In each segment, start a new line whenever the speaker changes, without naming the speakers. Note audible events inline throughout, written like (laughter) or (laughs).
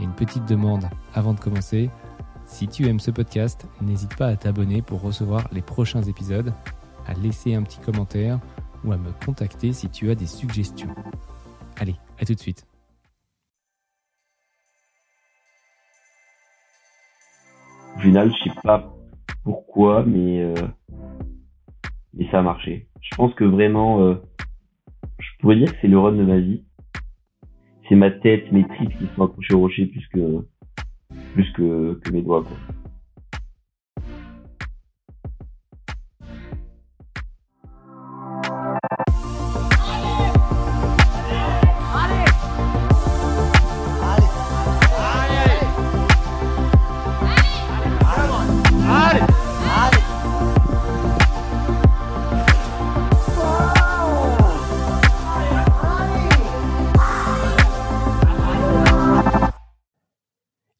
et une petite demande avant de commencer. Si tu aimes ce podcast, n'hésite pas à t'abonner pour recevoir les prochains épisodes, à laisser un petit commentaire ou à me contacter si tu as des suggestions. Allez, à tout de suite.
Au final, je sais pas pourquoi, mais, euh, mais ça a marché. Je pense que vraiment, euh, je pourrais dire que c'est le run de ma vie. C'est ma tête, mes tripes qui sont accrochés au rocher plus que, plus que, que mes doigts. Quoi.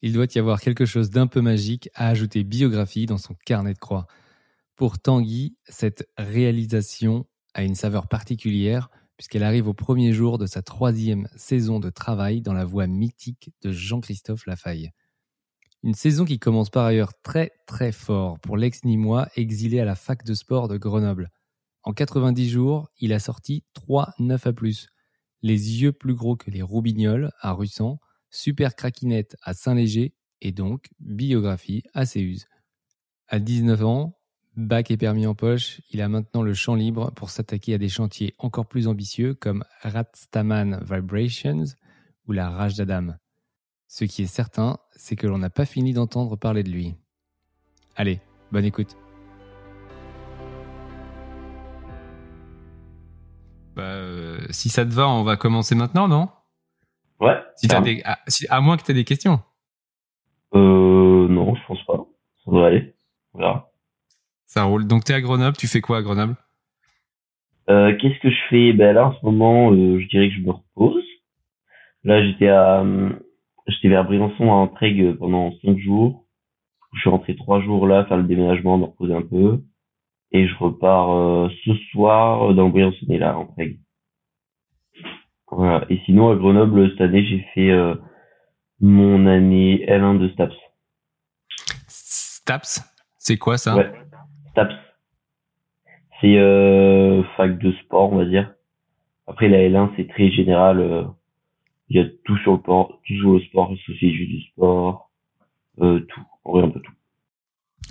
Il doit y avoir quelque chose d'un peu magique à ajouter biographie dans son carnet de croix. Pour Tanguy, cette réalisation a une saveur particulière puisqu'elle arrive au premier jour de sa troisième saison de travail dans la voie mythique de Jean-Christophe Lafaille. Une saison qui commence par ailleurs très très fort pour l'ex-Nîmois exilé à la fac de sport de Grenoble. En 90 jours, il a sorti 3 9 à plus, les yeux plus gros que les roubignoles à Russan, Super Craquinette à Saint-Léger et donc biographie à Céuse. À 19 ans, bac et permis en poche, il a maintenant le champ libre pour s'attaquer à des chantiers encore plus ambitieux comme Ratstaman Vibrations ou la Rage d'Adam. Ce qui est certain, c'est que l'on n'a pas fini d'entendre parler de lui. Allez, bonne écoute. Bah, euh, si ça te va, on va commencer maintenant, non?
Ouais.
si t'as des, à, si- à moins que tu aies des questions.
Euh, non, je pense pas. Ça doit aller. Verra.
Ça roule. Donc, tu es à Grenoble. Tu fais quoi à Grenoble?
Euh, qu'est-ce que je fais? Ben là, en ce moment, euh, je dirais que je me repose. Là, j'étais à, euh, j'étais vers Briançon à Entraigue pendant cinq jours. Je suis rentré trois jours là, faire le déménagement, me reposer un peu. Et je repars euh, ce soir dans le Briançonnais là, à Entraigue. Voilà. Et sinon, à Grenoble, cette année, j'ai fait euh, mon année L1 de STAPS.
Staps? C'est quoi ça?
Ouais, STAPS. C'est euh, fac de sport, on va dire. Après, la L1, c'est très général. euh, Il y a tout sur le sport, tout sur le sport, sociologie du sport, euh, tout. En vrai, un peu tout.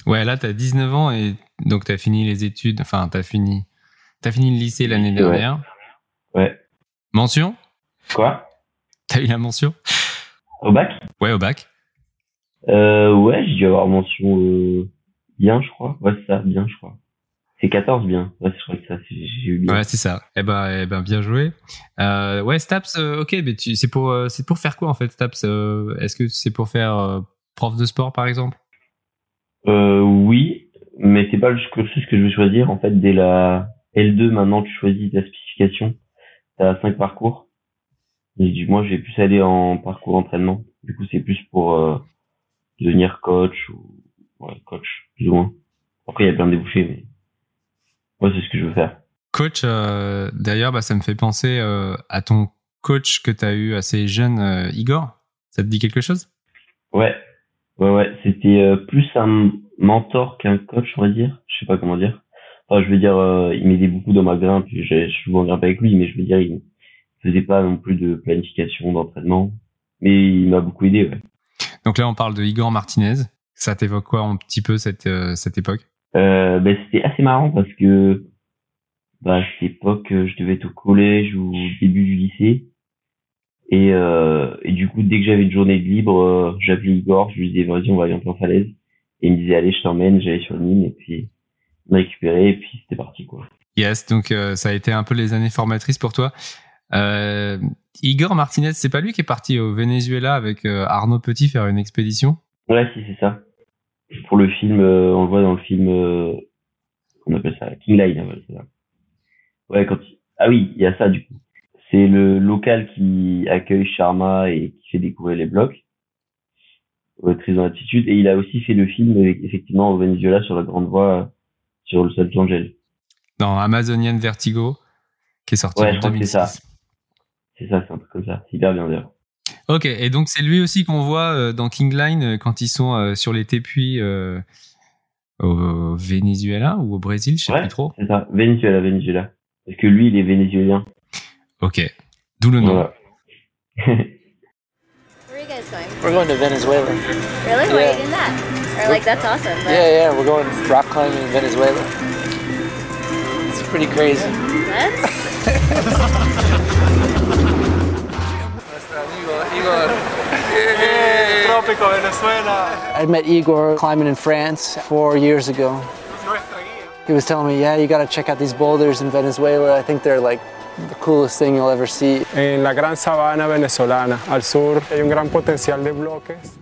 Ouais, là, tu as 19 ans et donc tu as fini les études. Enfin, tu as fini, t'as fini le lycée l'année dernière.
Ouais.
Mention?
Quoi?
T'as eu la mention?
Au bac?
Ouais, au bac.
euh, Ouais, j'ai dû avoir mention euh, bien, je crois. Ouais, c'est ça, bien, je crois. C'est 14 bien. Ouais, je crois que ça, c'est- j'ai eu bien.
Ouais, c'est ça. Eh ben, eh ben, bien joué. Euh, ouais, Staps, euh, ok, mais tu, c'est pour, euh, c'est pour faire quoi en fait, Staps euh, Est-ce que c'est pour faire prof de sport par exemple?
Euh, oui, mais c'est pas le cursus que je vais choisir. En fait, dès la L2, maintenant, tu choisis ta spécification. T'as cinq parcours. Et du moi, je vais plus aller en parcours entraînement. Du coup, c'est plus pour euh, devenir coach ou ouais, coach, plus ou moins. Après, il y a plein de débouchés, mais moi, c'est ce que je veux faire.
Coach, euh, d'ailleurs, bah, ça me fait penser euh, à ton coach que tu as eu assez jeune, Igor. Ça te dit quelque chose?
Ouais, ouais, ouais. C'était plus un mentor qu'un coach, on va dire. Je sais pas comment dire. Enfin, je veux dire, euh, il m'aidait beaucoup dans ma grimpe. J'ai je souvent grimpé avec lui, mais je veux dire, il faisait pas non plus de planification, d'entraînement. Mais il m'a beaucoup aidé, ouais.
Donc là, on parle de Igor Martinez. Ça t'évoque quoi un petit peu cette, euh, cette époque?
Euh, ben, c'était assez marrant parce que bah, à cette époque, euh, je devais être au collège ou au début du lycée. Et, euh, et du coup, dès que j'avais une journée de libre, euh, j'appelais Igor, je lui disais, vas-y, on va aller en falaise. Et il me disait, allez, je t'emmène, j'allais sur le mine, et puis récupéré, et puis c'était parti, quoi.
Yes, donc euh, ça a été un peu les années formatrices pour toi.
Euh, Igor Martinez, c'est pas lui qui est parti au Venezuela avec euh, Arnaud Petit faire une expédition?
Ouais, si, c'est ça. Pour le film, euh, on le voit dans le film, euh, on appelle ça King Line. hein, ouais, quand il- ah oui, il y a ça du coup. C'est le local qui accueille Sharma et qui fait découvrir les blocs. Très en attitude. Et il a aussi fait le film effectivement au Venezuela sur la grande voie sur le Los Angeles.
dans Amazonian Vertigo, qui est sorti
Ouais,
en
je crois que c'est
2006.
ça. C'est ça, c'est un truc comme ça. Hyper bien d'ailleurs.
Ok, et donc c'est lui aussi qu'on voit euh, dans King Line euh, quand ils sont euh, sur les tépuis euh, au Venezuela ou au Brésil, je sais
Ouais.
plus trop.
C'est ça. Venezuela, Venezuela. Parce que lui, il est vénézuélien.
Ok, d'où le nom.
Voilà. (laughs)
Where are you guys going?
We're going to Venezuela.
Really? Why are
Yeah.
you doing that? Or like that's awesome. But
Yeah, yeah, we're going rock climbing in Venezuela. It's pretty crazy.
That's (laughs)
Trópico Venezuela.
I met Igor climbing in France four years ago. He was telling me, yeah, you gotta check out these boulders in Venezuela. I think they're like the coolest thing you'll ever see.
En la gran sabana venezolana, al sur, hay un gran potencial de bloques.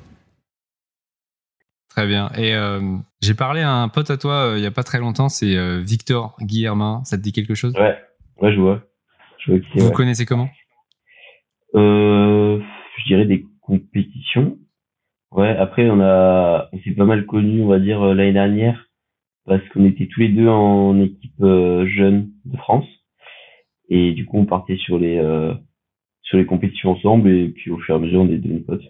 Très bien. Et euh, j'ai parlé à un pote à toi euh, il y a pas très longtemps, c'est euh, Victor Guillermin. Ça te dit quelque chose?
Ouais, ouais, je vois. Je.
Vous
ouais.
connaissez comment?
Je dirais des compétitions. Ouais, après on a, on s'est pas mal connus, on va dire l'année dernière, parce qu'on était tous les deux en équipe jeune de France, et du coup on partait sur les sur les compétitions ensemble, et puis au fur et à mesure on est devenus potes.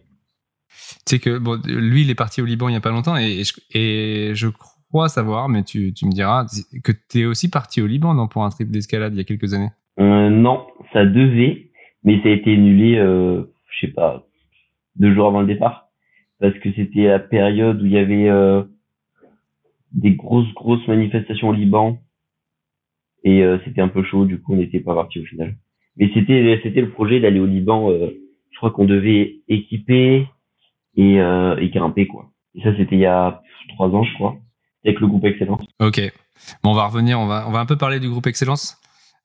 Sais que bon, lui, il est parti au Liban il y a pas longtemps et, je, crois savoir, mais tu, me diras, que tu es aussi parti au Liban non, pour un trip d'escalade il y a quelques années?
Euh, non, ça devait, mais ça a été annulé, euh, je sais pas, deux jours avant le départ, parce que c'était la période où il y avait euh, des grosses grosses manifestations au Liban, et euh, c'était un peu chaud, du coup on n'était pas parti au final. Mais c'était c'était le projet d'aller au Liban. je crois qu'on devait équiper et euh, et grimper quoi. Et ça c'était il y a trois ans je crois, avec le groupe Excellence.
Ok. Bon, on va revenir, on va, on va un peu parler du groupe Excellence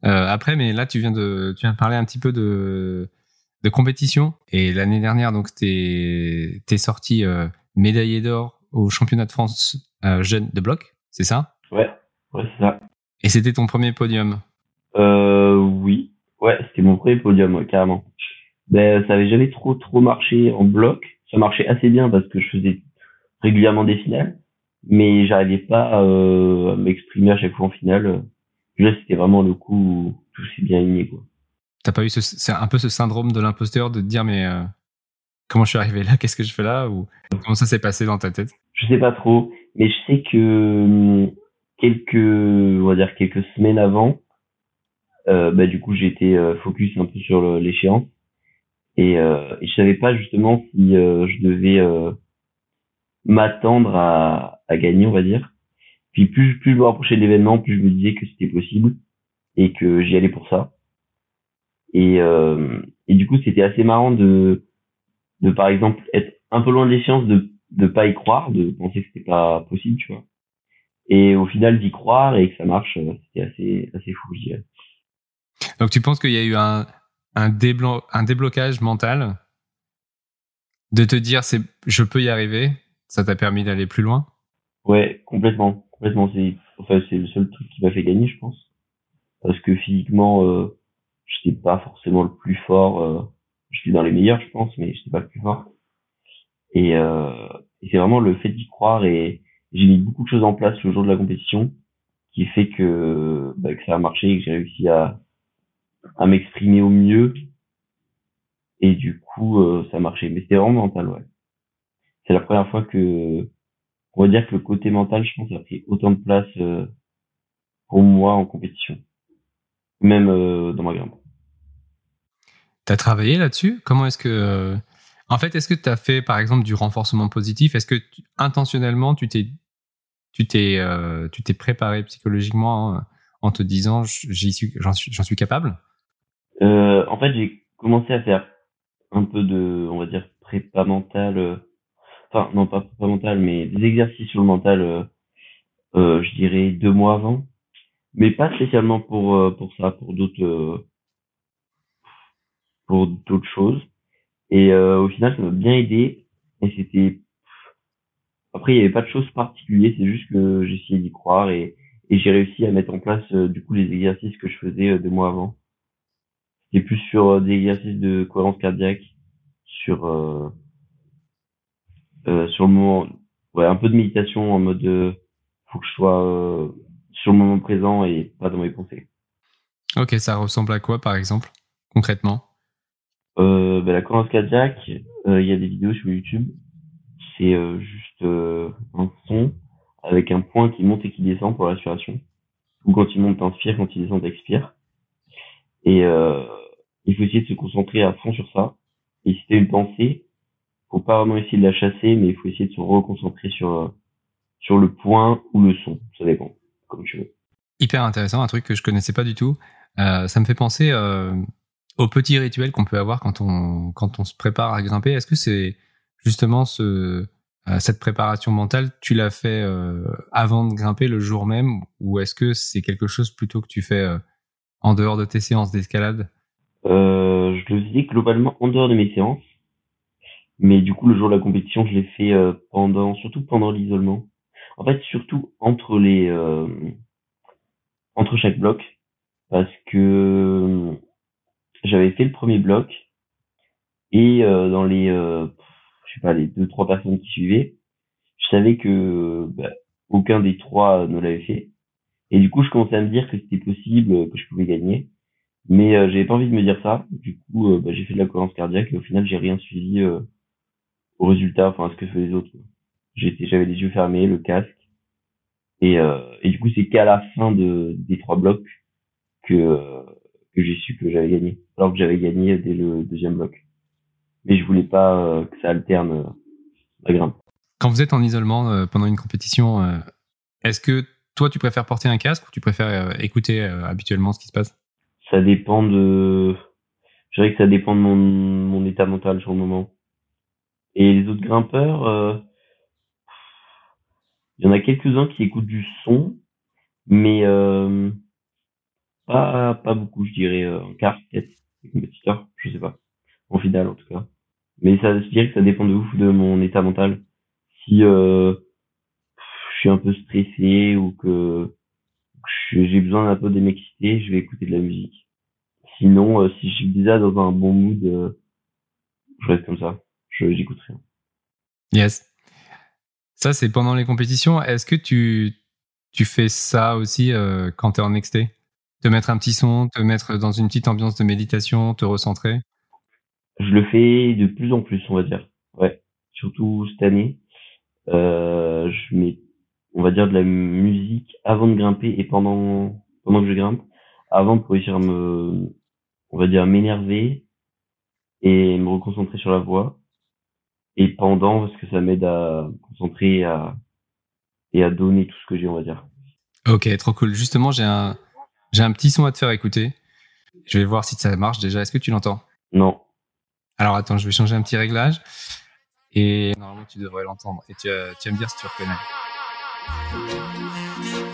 euh, après, mais là, tu viens, de, tu viens de parler un petit peu de, de compétition. Et l'année dernière, donc, t'es es sorti euh, médaillé d'or au championnat de France jeune de bloc, c'est ça?
Ouais, ouais c'est ça.
Et c'était ton premier podium?
Euh, oui. Ouais, c'était mon premier podium, ouais, carrément. Ben, ça avait jamais trop, trop marché en bloc. Ça marchait assez bien parce que je faisais régulièrement des finales. Mais j'arrivais pas euh, à m'exprimer à chaque fois en finale. Là, c'était vraiment le coup où tout s'est bien aligné, quoi.
T'as pas eu ce, c'est un peu ce syndrome de l'imposteur de te dire, mais euh, comment je suis arrivé là? Qu'est-ce que je fais là? Ou comment ça s'est passé dans ta tête?
Je sais pas trop, mais je sais que hum, quelques, on va dire quelques semaines avant, euh, bah du coup j'étais focus un peu sur l'échéance et, euh, et je savais pas justement si euh, je devais euh, m'attendre à, à gagner, on va dire. Puis plus plus je me rapprochais de l'événement, plus je me disais que c'était possible et que j'y allais pour ça. Et euh, et du coup c'était assez marrant de de par exemple être un peu loin de l'échéance, de de pas y croire, de penser que c'était pas possible, tu vois. Et au final d'y croire et que ça marche, euh, c'était assez assez fou, je dirais.
Donc tu penses qu'il y a eu un, un, déblo- un déblocage mental de te dire c'est je peux y arriver, ça t'a permis d'aller plus loin?
Ouais, complètement, complètement. C'est enfin c'est le seul truc qui m'a fait gagner, je pense, parce que physiquement, euh, j'étais pas forcément le plus fort. Euh, j'étais dans les meilleurs, je pense, mais j'étais pas le plus fort. Et, euh, c'est vraiment le fait d'y croire et j'ai mis beaucoup de choses en place le jour de la compétition qui fait que, bah, que ça a marché et que j'ai réussi à, à m'exprimer au mieux. Et du coup, euh, ça a marché. Mais c'était vraiment mental, ouais. C'est la première fois que, on va dire que le côté mental, je pense, a pris autant de place euh, pour moi en compétition. Même euh, dans ma grimpe.
T'as travaillé là-dessus? Comment est-ce que... euh, En fait, est-ce que tu as fait, par exemple, du renforcement positif? Est-ce que intentionnellement, tu t'es tu t'es tu t'es préparé psychologiquement hein, en te disant j'y suis j'en suis capable?
Euh, en fait, j'ai commencé à faire un peu de, on va dire, prépa mentale. euh, Enfin, non, pas prépa mentale, mais des exercices sur le mental, euh, euh, je dirais deux mois avant. Mais pas spécialement pour, euh, pour ça, pour d'autres, pour d'autres choses. Et euh, au final, ça m'a bien aidé. Et c'était après, il n'y avait pas de choses particulières, c'est juste que j'essayais d'y croire et, et j'ai réussi à mettre en place euh, du coup les exercices que je faisais deux mois avant. C'était plus sur euh, des exercices de cohérence cardiaque, sur euh, sur le moment, ouais, un peu de méditation en mode faut que je sois sur le moment présent et pas dans mes pensées.
Ok, ça ressemble à quoi par exemple, concrètement?
Euh, ben, La cohérence cardiaque, il y a des vidéos sur YouTube c'est euh, juste euh, un son avec un point qui monte et qui descend pour la respiration. Ou quand il monte, t'inspires, quand il descend, t'expires. Et euh, il faut essayer de se concentrer à fond sur ça. Et si t'as une pensée, faut pas vraiment essayer de la chasser, mais il faut essayer de se reconcentrer sur sur le point ou le son. Ça dépend, comme tu veux.
Hyper intéressant, un truc que je connaissais pas du tout. Euh, ça me fait penser euh, aux petits rituels qu'on peut avoir quand on quand on se prépare à grimper. Est-ce que c'est justement ce, euh, cette préparation mentale, tu l'as fait euh, avant de grimper le jour même ou est-ce que c'est quelque chose plutôt que tu fais euh, en dehors de tes séances d'escalade
euh, Je le faisais globalement en dehors de mes séances. Mais du coup, le jour de la compétition, je l'ai fait pendant, surtout pendant l'isolement. En fait, surtout entre les, entre chaque bloc, parce que j'avais fait le premier bloc et dans les je sais pas, les deux, trois personnes qui suivaient, je savais que bah, aucun des trois ne l'avait fait. Et du coup, je commençais à me dire que c'était possible, que je pouvais gagner. Mais euh, j'avais pas envie de me dire ça. Du coup, euh, bah, j'ai fait de la cohérence cardiaque et au final, j'ai rien suivi euh, au résultat, enfin à ce que faisaient les autres. J'étais, j'avais les yeux fermés, le casque. Et, euh, et du coup, c'est qu'à la fin de, des trois blocs que, que j'ai su que j'avais gagné. Alors que j'avais gagné dès le deuxième bloc mais je voulais pas euh, que ça alterne euh, la grimpe.
Quand vous êtes en isolement euh, pendant une compétition, est-ce que toi tu préfères porter un casque ou tu préfères écouter habituellement ce qui se passe?
Ça dépend de. Je dirais que ça dépend de mon, mon état mental sur le moment. Et les autres grimpeurs, il y en a quelques-uns qui écoutent du son, mais pas pas beaucoup, je dirais un quart peut-être, compétiteur, je sais pas, en finale en tout cas. Mais ça, je dirais que ça dépend de ouf de mon état mental. Si euh, suis un peu stressé ou que j'ai besoin d'un peu de m'exciter, je vais écouter de la musique. Sinon, euh, si je suis déjà dans un bon mood, euh, je reste comme ça. Je j'écoute rien.
Yes. Ça, c'est pendant les compétitions. Est-ce que tu, tu fais ça aussi euh, quand tu es en XT Te mettre un petit son, te mettre dans une petite ambiance de méditation, te recentrer?
Je le fais de plus en plus, on va dire. Ouais, surtout cette année. Je mets, on va dire, de la musique avant de grimper et pendant pendant que je grimpe, avant de réussir à me, on va dire, m'énerver et me reconcentrer sur la voix. Et pendant, parce que ça m'aide à me concentrer et à, et à donner tout ce que j'ai, on va dire.
Ok, trop cool. Justement, j'ai un, j'ai un petit son à te faire écouter. Je vais voir si ça marche déjà. Est-ce que tu l'entends?
Non.
Alors attends, je vais changer un petit réglage. Et normalement, tu devrais l'entendre. Et tu, tu vas me dire si tu reconnais.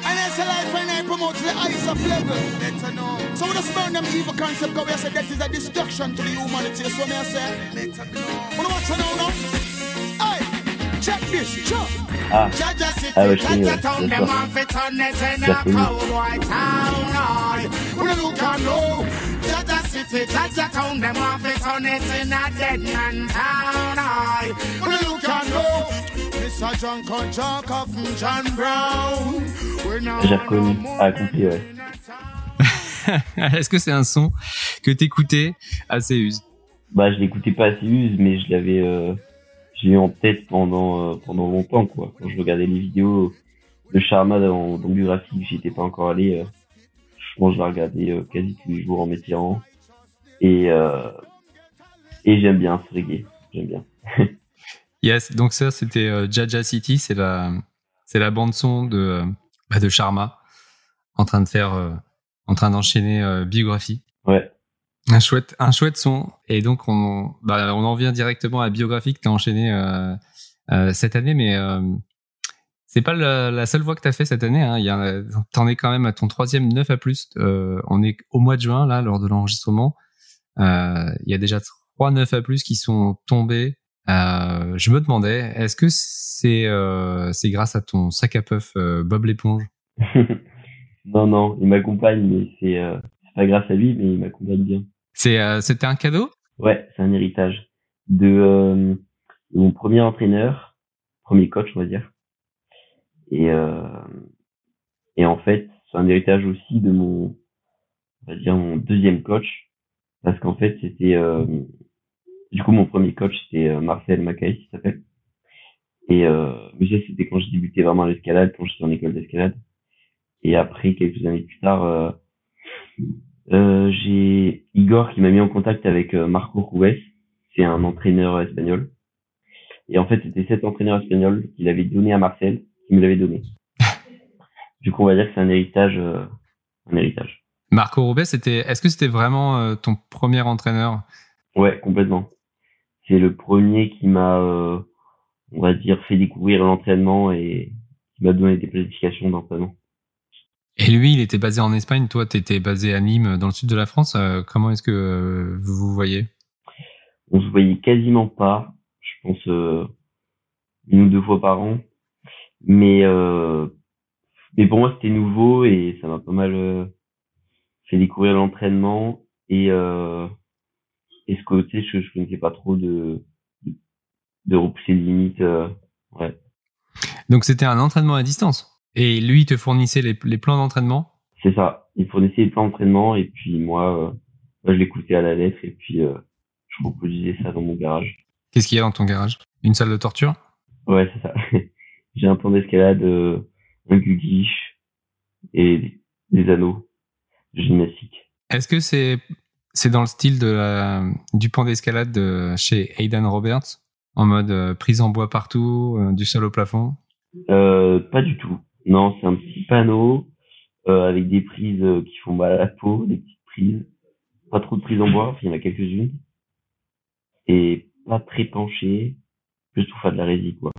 And it's a life when I promote the ice of level. Let know. So we just burn them evil concept because we say that is a destruction to the humanity. So me I say, let her know. Wanna watch her now. Hey, check this, check.
Ah, ouais, je connais, ouais, bien sûr.
City, Jaja town, them off it on it in a dead man town. I, you can know, Mr. John Conchak from John Brown.
J'ai reconnu, compris, ouais. (laughs)
Est-ce que c'est un son que t'écoutais assez use
Bah, je l'écoutais pas assez use, mais je l'avais, euh, je l'ai en tête pendant euh, pendant longtemps, quoi. Quand je regardais les vidéos de Sharma dans, dans biographie, j'y étais pas encore allé. Euh, je pense que je la regardais euh, quasi tous les jours en m'étirant. Et, euh, et j'aime bien ce reggae. J'aime bien. (laughs)
yes, donc ça, c'était euh, Jaja City. C'est la, c'est la bande-son de, euh, bah, de Sharma en train de faire, euh, en train d'enchaîner biographie.
Ouais.
Un chouette, un chouette son. Et donc, on, bah, on en vient directement à biographie que tu as enchaîné euh, cette année, mais c'est pas la, la, seule voix que tu as fait cette année. Hein. T'en es quand même à ton troisième 9 à plus. on est au mois de juin, là, lors de l'enregistrement. Euh, il y a déjà trois 9 A+, qui sont tombés. Euh, je me demandais, est-ce que c'est euh, c'est grâce à ton sac à puff euh, Bob l'éponge (laughs)
Non, non, il m'accompagne, mais c'est euh, pas grâce à lui, mais il m'accompagne bien.
C'est euh, c'était un cadeau?
Ouais, c'est un héritage de, euh, de mon premier entraîneur, premier coach, on va dire. Et, euh, et en fait, c'est un héritage aussi de mon, on va dire, mon deuxième coach. Parce qu'en fait, c'était, euh, du coup, mon premier coach, c'était euh, Marcel Macaï, qui s'appelle. Et, euh, mais ça, c'était quand j'ai débuté vraiment l'escalade, quand j'étais en école d'escalade. Et après, quelques années plus tard, euh, euh, j'ai Igor qui m'a mis en contact avec euh, Marco Ruiz. C'est un entraîneur espagnol. Et en fait, c'était cet entraîneur espagnol qu'il avait donné à Marcel, qui me l'avait donné. (laughs) du coup, on va dire que c'est un héritage, euh, un héritage.
Marco Roubaix, c'était. Est-ce que c'était vraiment euh, ton premier entraîneur?
Ouais, complètement. C'est le premier qui m'a, euh, on va dire, fait découvrir l'entraînement et qui m'a donné des planifications d'entraînement.
Et lui, il était basé en Espagne. Toi, tu étais basé à Nîmes, dans le sud de la France. Euh, comment est-ce que vous vous voyez?
On se voyait quasiment pas, je pense une ou deux fois par an. Mais mais pour moi, c'était nouveau et ça m'a pas mal fait découvrir l'entraînement et euh, et ce côté que je connaissais pas trop de de, de repousser les limites. euh, ouais,
Donc, c'était un entraînement à distance. Et lui, il te fournissait les, les plans d'entraînement?
C'est ça. Il fournissait les plans d'entraînement et puis moi, euh, moi je l'écoutais à la lettre et puis euh, je reproduisais ça dans mon garage.
Qu'est-ce qu'il y a dans ton garage? Une salle de torture?
Ouais, c'est ça. (laughs) J'ai un plan d'escalade, euh, un guguiche et des, anneaux gymnastique.
Est-ce que c'est c'est dans le style de la, du pan d'escalade de chez Aidan Roberts en mode euh, prise en bois partout, euh, du sol au plafond?
Euh, pas du tout. Non, c'est un petit panneau euh, avec des prises qui font mal à la peau, des petites prises. Pas trop de prises en bois, il y en a quelques-unes. Et pas très penché, juste pour faire de la résine, quoi.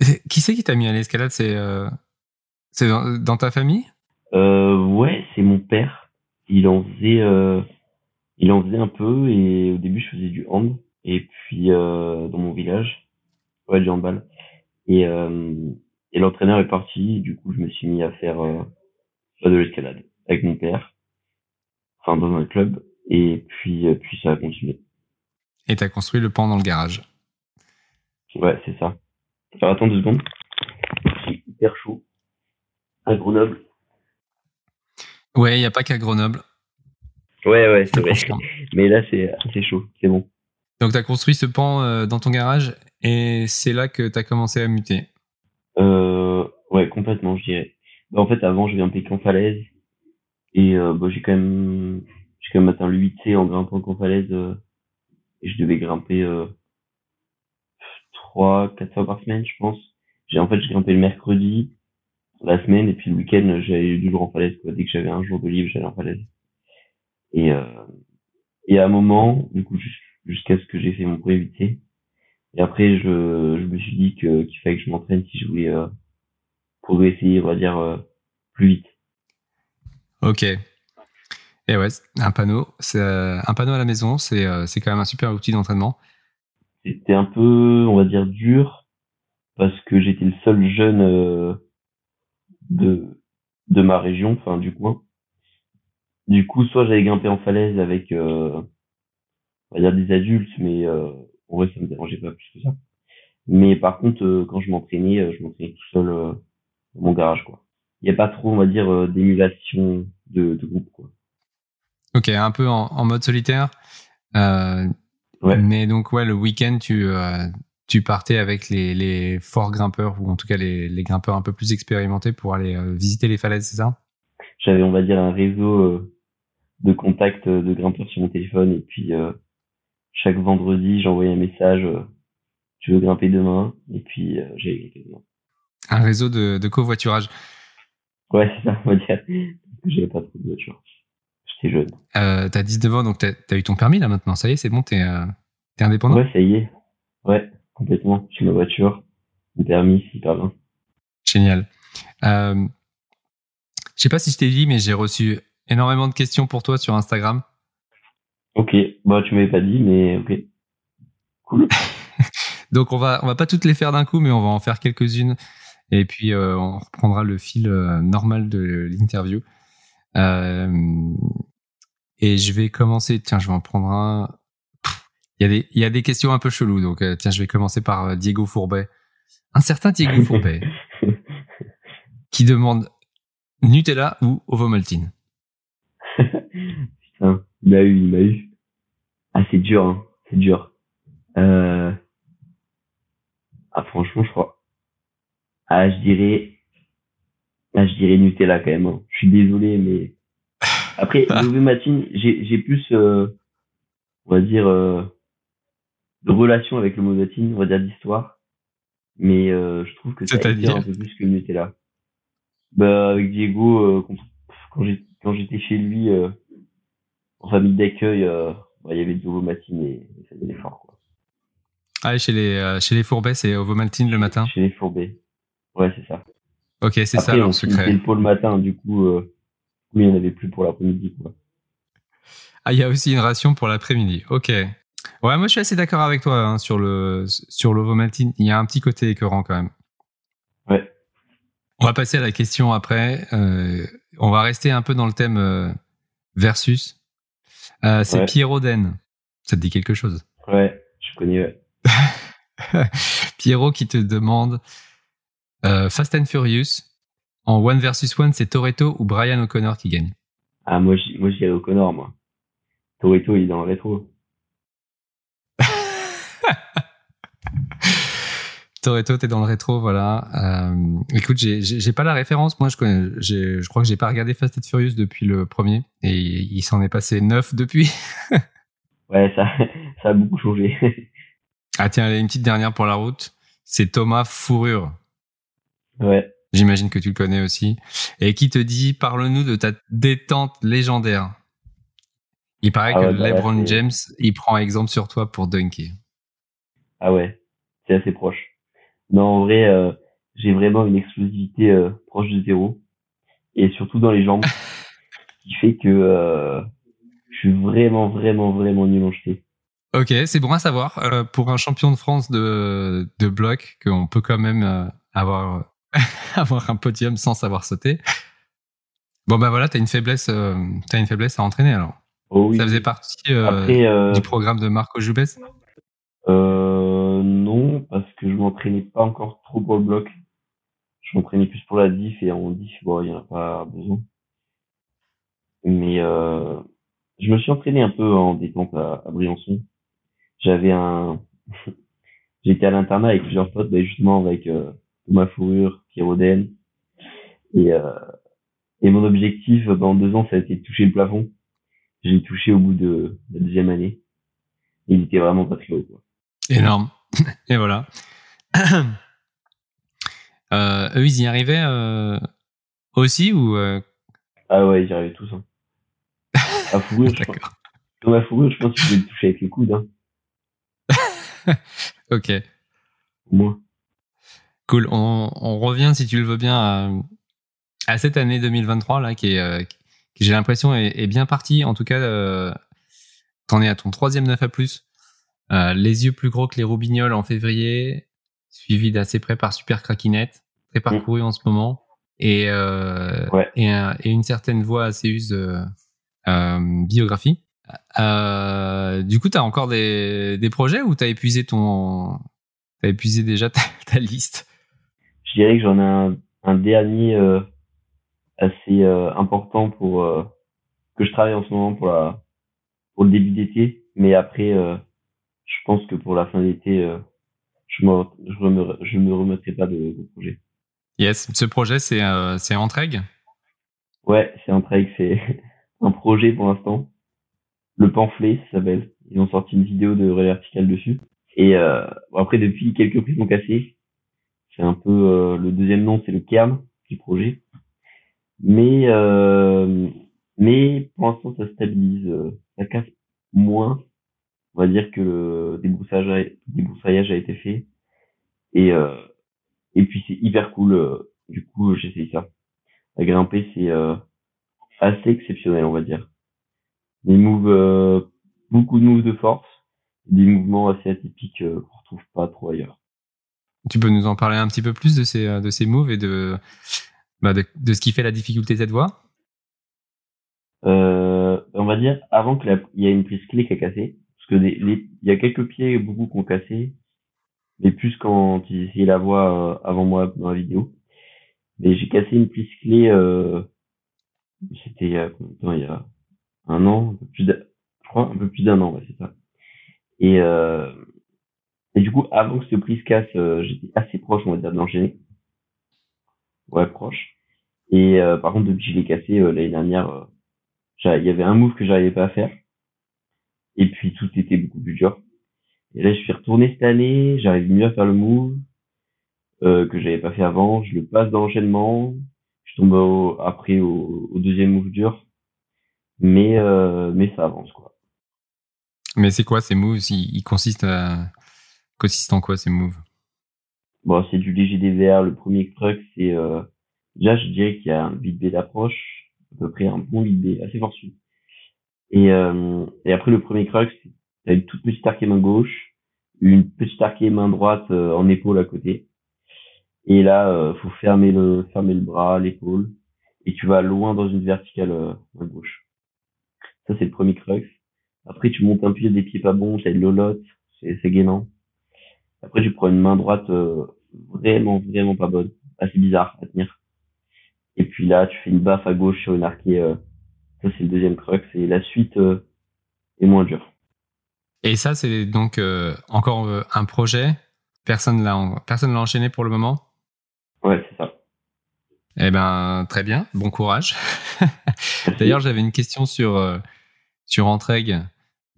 (laughs)
Qui c'est qui t'a mis à l'escalade? C'est euh, c'est dans, dans ta famille?
Euh, ouais, c'est mon père. Il en faisait, euh, il en faisait un peu et au début je faisais du hand et puis euh, dans mon village, ouais du handball. Et euh, et l'entraîneur est parti, du coup je me suis mis à faire euh, de l'escalade avec mon père, enfin dans un club et puis euh, puis ça a continué.
Et t'as construit le pan dans le garage.
Ouais, c'est ça. Alors attends deux secondes. C'est hyper chaud. À Grenoble.
Ouais, il y a pas qu'à Grenoble.
Ouais ouais c'est vrai. Mais là c'est c'est chaud, c'est bon.
Donc t'as construit ce pan euh, dans ton garage et c'est là que t'as commencé à muter.
Euh, ouais, complètement, je dirais. Bah, en fait, avant, je viens en falaise. Et euh, bah, j'ai quand même j'ai quand même atteint le 8C en grimpant en falaise. euh, et je devais grimper euh, trois, quatre fois par semaine, je pense. J'ai en fait, je grimpais le mercredi, la semaine, et puis le week-end, j'allais du jour en falaise. Quoi. Dès que j'avais un jour de libre, j'allais en falaise. Et, euh, et à un moment, du coup, jus- jusqu'à ce que j'ai fait mon 8C, et après, je, je me suis dit que qu'il fallait que je m'entraîne si je voulais euh, progresser, on va dire, euh, plus vite.
Ok. Et ouais, un panneau, c'est euh, un panneau à la maison, c'est euh, c'est quand même un super outil d'entraînement.
C'était un peu, on va dire, dur parce que j'étais le seul jeune euh, de de ma région, enfin du coin. Du coup, soit j'allais grimper en falaise avec, euh, on va dire, des adultes, mais euh, en vrai, ça me dérangeait pas plus que ça. Mais par contre, euh, quand je m'entraînais, euh, je m'entraînais tout seul euh, dans mon garage, quoi. Il n'y a pas trop, on va dire, euh, d'émulation de, de groupe, quoi.
Ok, un peu en, en mode solitaire. Euh,
Ouais.
Mais donc ouais, le week-end tu euh, tu partais avec les les forts grimpeurs ou en tout cas les les grimpeurs un peu plus expérimentés pour aller euh, visiter les falaises, c'est ça?
J'avais on va dire un réseau euh, de contacts euh, de grimpeurs sur mon téléphone et puis euh, chaque vendredi j'envoyais un message euh, tu veux grimper demain? Et puis euh, j'allais grimper demain.
Un réseau de, de covoiturage.
ouais c'est ça on va dire. (laughs) J'avais pas trop de voiture j'étais jeune.
Euh, t'as 19 ans donc t'as as eu ton permis là maintenant. Ça y est, c'est bon, t'es euh, t'es indépendant?
ouais ça y est. Ouais complètement j'ai ma voiture mon permis c'est hyper bien
Génial. Euh, je sais pas si je t'ai dit, mais j'ai reçu énormément de questions pour toi sur Instagram.
Ok, bah tu m'avais pas dit, mais ok. Cool. (laughs) (laughs)
Donc on va on va pas toutes les faire d'un coup, mais on va en faire quelques-unes. Et puis euh, on reprendra le fil euh, normal de l'interview. Euh, et je vais commencer. Tiens, je vais en prendre un. Il y a des il y a des questions un peu cheloues. Donc euh, tiens, je vais commencer par euh, Diego Fourbet. Un certain Diego Fourbet (laughs) qui demande Nutella ou Ovomaltine. (laughs)
Putain, il m'a eu, il m'a eu. Ah, c'est dur, hein. C'est dur. Euh... Ah, franchement, je crois. Ah, je dirais. Ah, je dirais Nutella quand même. hein. Je suis désolé, mais. (laughs) Après, l'Ovomaltine, j'ai, j'ai plus, euh, on va dire, euh, de relation avec le Movatine, on va dire d'histoire. Mais euh, je trouve que ça éclaire un peu plus que Nutella. Bah, avec Diego, euh, quand, j'étais chez lui, euh, en famille d'accueil, euh, bah, il y avait de Ovomaltine et, et ça donnait fort, quoi.
Ah, et chez les euh, chez les Fourbet, c'est Ovomaltine le matin?
Chez les fourbés. Ouais, c'est ça.
Ok, c'est ça leur secret.
finissait le pot le matin, du coup, il n'y en avait plus pour l'après-midi, quoi.
Ah, il y a aussi une ration pour l'après-midi. Ok. Ouais, moi je suis assez d'accord avec toi hein, sur le sur l'ovomaltine. Il y a un petit côté écœurant quand même.
Ouais.
On va passer à la question après. Euh, on va rester un peu dans le thème euh, versus. Euh, c'est
Ouais.
Pierrot Den. Ça te dit quelque chose?
Ouais, je connais, ouais. (laughs)
Pierrot qui te demande Fast and Furious en one versus one, c'est Toretto ou Brian O'Connor qui gagne?
Ah, moi, j'y- moi, j'irais au Connor, moi. Toretto, il est dans le rétro. (laughs)
Toretto, t'es dans le rétro, voilà. Euh, écoute, j'ai- pas la référence. Moi, je connais, j'ai- je crois que j'ai pas regardé Fast and Furious depuis le premier, et il s'en est passé neuf depuis. (laughs)
Ouais, ça, ça a beaucoup changé.
Ah tiens, allez, une petite dernière pour la route. C'est Thomas Fourrure.
ouais.
J'imagine que tu le connais aussi. Et qui te dit, parle-nous de ta détente légendaire. Il paraît
Ah
que
ouais, bah
LeBron James, il prend exemple sur toi pour dunker.
Ah ouais, c'est assez proche. Non, en vrai, euh, j'ai vraiment une explosivité euh, proche de zéro. Et surtout dans les jambes. (laughs) ce qui fait que euh, je suis vraiment, vraiment, vraiment nul en jeté.
Ok, c'est bon à savoir. Pour un champion de France de, de bloc, qu'on peut quand même avoir, (laughs) avoir un podium sans savoir sauter. Bon bah voilà, t'as une faiblesse, une faiblesse à entraîner alors.
Oh oui.
Ça faisait partie
Après,
du programme de Marco Jubes.
euh, parce que je m'entraînais pas encore trop pour le bloc. Je m'entraînais plus pour la diff et en diff, bon, il y en a pas besoin. Mais euh, je me suis entraîné un peu en détente à, Briançon. J'avais un, (laughs) j'étais à l'internat avec plusieurs potes, bah, justement avec euh, Thomas Fourrure, Pierre Oden. Et, euh, et mon objectif bah, en deux ans, ça a été de toucher le plafond. J'ai touché au bout de la deuxième année. Il était vraiment pas très haut.
Énorme. Et voilà. (coughs) euh, eux, ils y arrivaient euh, aussi ou euh,
Ah ouais, j'y arrivais tous. Hein. (laughs) À Fourrure, je pense, Fourrure, je pense pouvait le toucher avec le coude, hein, (laughs)
Ok.
au moins.
Cool. On, on revient, si tu le veux bien, à, à cette année 2023 là, qui est, euh, qui j'ai l'impression est, est bien partie. En tout cas, t'en es à ton troisième 9 à plus. Euh, les yeux plus gros que les roubignoles en février, suivi d'assez près par Super Craquinette, très parcouru en ce moment, et, euh,
Ouais.
et, un- et une certaine voix assez use euh, euh, biographie. Euh, du coup, t'as encore des, des projets ou t'as épuisé ton, t'as épuisé déjà ta, (laughs) ta liste?
Je dirais que j'en ai un, un dernier euh, assez euh, important pour euh, que je travaille en ce moment pour la pour le début d'été, mais après, euh, je pense que pour la fin d'été, euh, je me je me je me remettrai pas de, de projet.
Yes, ce projet c'est euh, c'est Entregue.
Ouais, c'est un trek, c'est (laughs) un projet pour l'instant. Le pamphlet, ça s'appelle. Ils ont sorti une vidéo de relais vertical dessus. Et euh, bon, après, depuis, quelques prises ont cassé. C'est un peu euh, le deuxième nom, c'est le Kern du projet. Mais euh, mais pour l'instant, ça stabilise. euh, ça casse moins. On va dire que le débroussaillage a, débroussaillage a été fait. Et euh, et puis c'est hyper cool. euh, du coup, j'essaye ça à grimper, c'est euh, assez exceptionnel, on va dire. Les moves euh, beaucoup de moves de force, des mouvements assez atypiques euh, qu'on retrouve pas trop ailleurs.
Tu peux nous en parler un petit peu plus de ces, de ces moves et de, bah de, de ce qui fait la difficulté de cette voix
euh, On va dire avant que il y a une prise clé qui a cassé, que il y a quelques pieds beaucoup qui ont cassé, mais plus quand ils essayaient la voix euh, avant moi dans la vidéo. Mais j'ai cassé une prise clé, euh, c'était il y a il y a un an, un peu plus je crois un peu plus d'un an, ouais, c'est ça. Et euh, et du coup, avant que cette prise casse, euh, j'étais assez proche, on va dire, de l'enchaîner. Ouais, proche. Et euh, par contre, depuis que je l'ai cassé euh, l'année dernière, il y avait un move que j'arrivais pas à faire. Et puis tout était beaucoup plus dur. Et là, je suis retourné cette année, j'arrive mieux à faire le move euh, que j'avais pas fait avant. Je le passe dans l'enchaînement. Je tombe après au, deuxième move dur. Mais, euh, mais ça avance, quoi.
Mais c'est quoi ces moves? Ils, ils consistent à... consistent en quoi ces moves?
Bon, c'est du léger DVR. Le premier truc, c'est euh... déjà, je dirais qu'il y a un vide B d'approche, à peu près un bon vide B, assez fort Et, euh... et après, le premier crux, c'est une toute petite arquée main gauche, une petite arquée main droite euh, en épaule à côté. Et là, euh, faut fermer le fermer le bras, l'épaule, et tu vas loin dans une verticale euh, à gauche. Ça, c'est le premier crux. Après, tu montes un pied des pieds pas bons, t'as de lolotte, c'est, c'est gainant. Après, tu prends une main droite euh, vraiment, vraiment pas bonne, assez bizarre à tenir. Et puis là, tu fais une baffe à gauche sur une arquée. Euh, ça, c'est le deuxième crux. Et la suite euh, est moins dure.
Et ça, c'est donc encore un projet? Personne l'a, personne l'a enchaîné pour le moment?
Ouais, c'est ça.
Eh ben, très bien. Bon courage. D'ailleurs, j'avais une question sur sur Entregue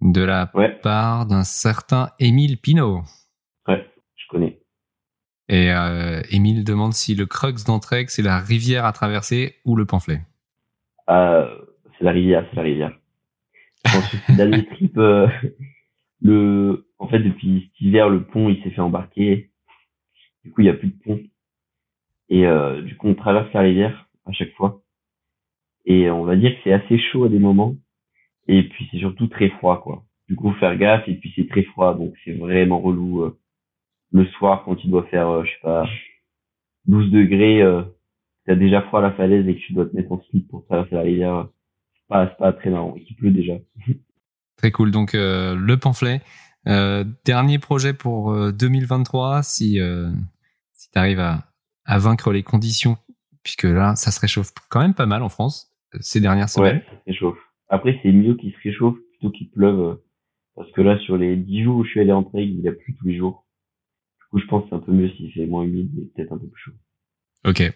de la part d'un certain Émile Pinault.
Ouais, je connais.
Et euh, Émile demande si le crux d'Entraigue, c'est la rivière à traverser ou le pamphlet.
Euh, la rivière, c'est la rivière. Je dernier trip, euh, le, en fait, depuis cet hiver, le pont, il s'est fait embarquer. Du coup, il n'y a plus de pont. Et euh, du coup, on traverse la rivière à chaque fois. Et on va dire que c'est assez chaud à des moments. Et puis c'est surtout très froid, quoi. Du coup, faire gaffe, et puis c'est très froid, donc c'est vraiment relou. Euh, le soir, quand il doit faire, euh, je sais pas, 12 degrés, euh, t'as déjà froid à la falaise et que tu dois te mettre en slip pour traverser la rivière, c'est pas, pas très marrant, qu'il pleut déjà. (laughs)
très cool, donc euh, le pamphlet. dernier projet pour 2023, si, si tu arrives à, à vaincre les conditions, puisque là, ça se réchauffe quand même pas mal en France ces dernières semaines.
Ouais, ça se réchauffe. Après, c'est mieux qu'il se réchauffe plutôt qu'il pleuve. Euh, parce que là, sur les 10 jours où je suis allé en trail, il a plu tous les jours. Du coup, je pense que c'est un peu mieux s'il fait moins humide et peut-être un peu plus chaud.
Ok.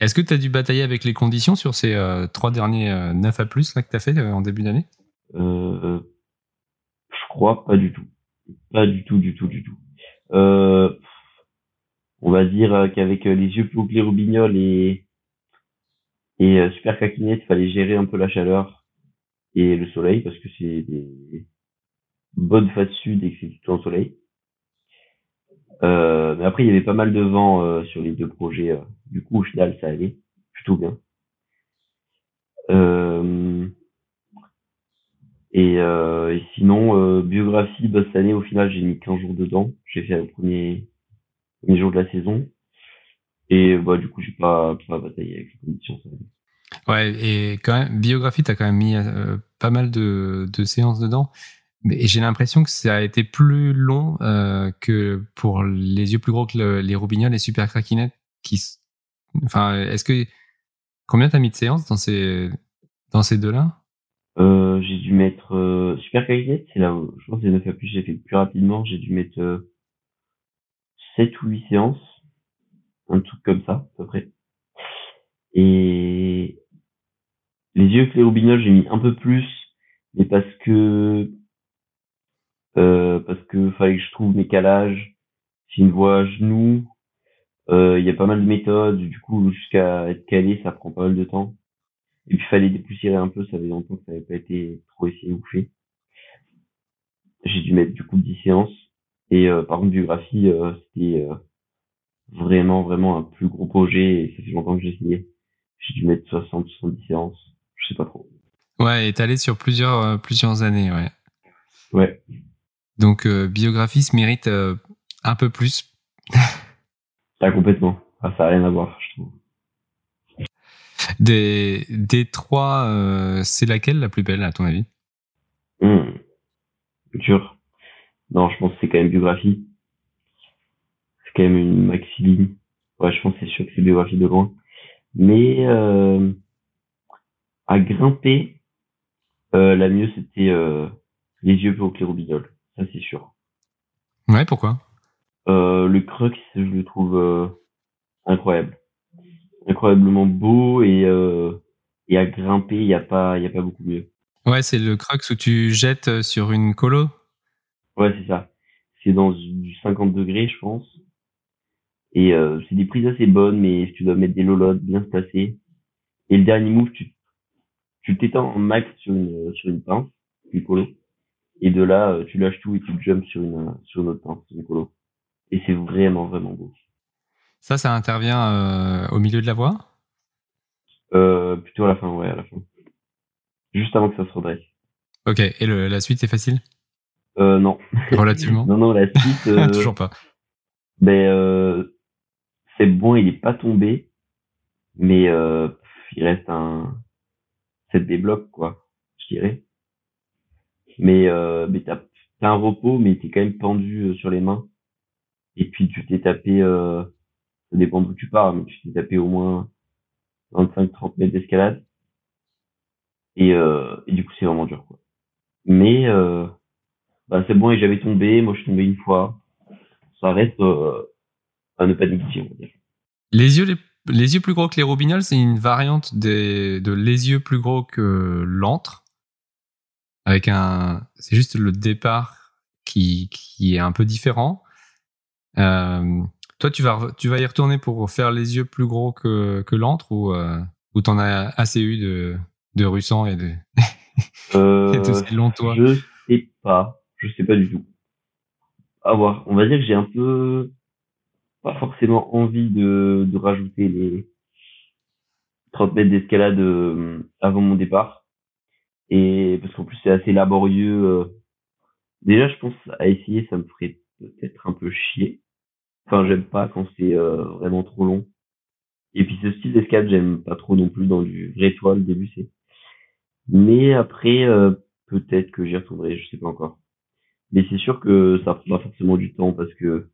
Est-ce que tu as dû batailler avec les conditions sur ces euh, trois derniers euh, 9 à plus là, que tu as fait euh, en début d'année?
Euh, Je crois pas du tout. Pas du tout, du tout, du tout. Euh, on va dire qu'avec les yeux plus hauts que les et, et super caquinette, il fallait gérer un peu la chaleur et le soleil parce que c'est des bonnes phases sud et que c'est tout en soleil. Euh, mais après, il y avait pas mal de vent euh, sur les deux projets. Euh. Du coup, au final, ça allait plutôt bien. Euh, et, et, sinon, biographie, bah, cette année, au final, j'ai mis 15 jours dedans. J'ai fait le premier, premier jour de la saison. Et bah, du coup, j'ai pas, pas bataillé avec les conditions.
Ouais, et quand même, biographie, t'as quand même mis euh, pas mal de, de séances dedans. Et j'ai l'impression que ça a été plus long euh, que pour les yeux plus gros que les Roubignols et Super Craquinet. Qui, enfin, est-ce que combien t'as mis de séances dans ces dans ces deux-là?
Euh, J'ai dû mettre euh, Super Craquinet, c'est là, où, je pense que c'est 9 plus, j'ai fait plus rapidement. J'ai dû mettre euh, 7 ou 8 séances, un truc comme ça à peu près. Et les yeux clairobignoles, j'ai mis un peu plus, mais parce que euh, parce que fallait que je trouve mes calages. C'est une voix à genoux. Euh, il y a pas mal de méthodes. Du coup, jusqu'à être calé, ça prend pas mal de temps. Et puis, fallait dépoussiérer un peu. Ça avait longtemps que ça n'avait pas été trop essayé ou fait. J'ai dû mettre du coup 10 séances. Et euh, par contre, biographie, euh, c'était vraiment, vraiment un plus gros projet. Et ça fait longtemps que j'ai essayé. J'ai dû mettre 60, 70 séances. Je sais pas trop.
Ouais, étalé sur plusieurs, euh, plusieurs années, ouais.
Ouais.
Donc, euh, biographie se mérite euh, un peu plus. (laughs)
Pas complètement. Ah, ça n'a rien à voir, je trouve.
Des, des trois, euh, c'est laquelle la plus belle, à ton avis?
Hmm. Dur. Non, je pense que c'est quand même biographie. C'est quand même une maxiline. Ouais, je pense que c'est sûr que c'est biographie de loin. Mais euh, à grimper, euh, la mieux c'était euh, les yeux pour Clérobignol. Ça c'est sûr.
Ouais, pourquoi?
Euh, le crux, je le trouve euh, incroyable. Incroyablement beau et, euh, et à grimper, il n'y a, pas- il a pas beaucoup mieux.
Ouais, c'est le crux où tu jettes euh, sur une colo?
Ouais, c'est ça. C'est dans du 50 degrés, je pense. Et euh, c'est des prises assez bonnes, mais tu dois mettre des lolottes bien se placer. Et le dernier move, tu tu t'étends en max sur une sur une pince, une colo. Et de là, euh, tu lâches tout et tu jumps sur une sur une autre pince, une colo. Et c'est vraiment vraiment beau.
Ça, ça intervient euh, au milieu de la voie?
Euh, plutôt à la fin, ouais, à la fin. Juste avant que ça se redresse.
Ok, et le- la suite, c'est facile?
Euh, non. (laughs)
Relativement
Non, non, la suite. (laughs) euh,
Toujours pas.
Ben, euh, c'est bon, il est pas tombé, mais euh, il reste un, c'est des blocs quoi, je dirais. Mais euh, mais t'as t'as un repos, mais t'es quand même pendu euh, sur les mains. Et puis tu t'es tapé, euh, ça dépend d'où tu pars, mais tu t'es tapé au moins 25-30 mètres d'escalade. Et, euh, du coup c'est vraiment dur quoi. Mais euh, bah c'est bon, et j'avais tombé, moi je suis tombé une fois ça reste euh, à ne pas négliger, on va dire.
Les yeux, les, les yeux plus gros que les robignoles, c'est une variante des, de les yeux plus gros que l'antre. Avec un, c'est juste le départ qui, qui est un peu différent. Euh, toi, tu vas, tu vas y retourner pour faire les yeux plus gros que, que l'antre ou, euh, ou t'en as assez eu de, de Russan (laughs) et de,
Euh,
et de ces longs toits?
je sais pas, je sais pas du tout. À voir. On va dire que j'ai un peu pas forcément envie de, de rajouter les 30 mètres d'escalade euh, avant mon départ. Et parce qu'en plus c'est assez laborieux. euh. Déjà je pense à essayer ça me ferait peut-être un peu chier. Enfin j'aime pas quand c'est euh, vraiment trop long. Et puis ce style d'escalade j'aime pas trop non plus dans du vrai toit le début c'est. Mais après euh, peut-être que j'y retournerai, je sais pas encore. Mais c'est sûr que ça prendra forcément du temps parce que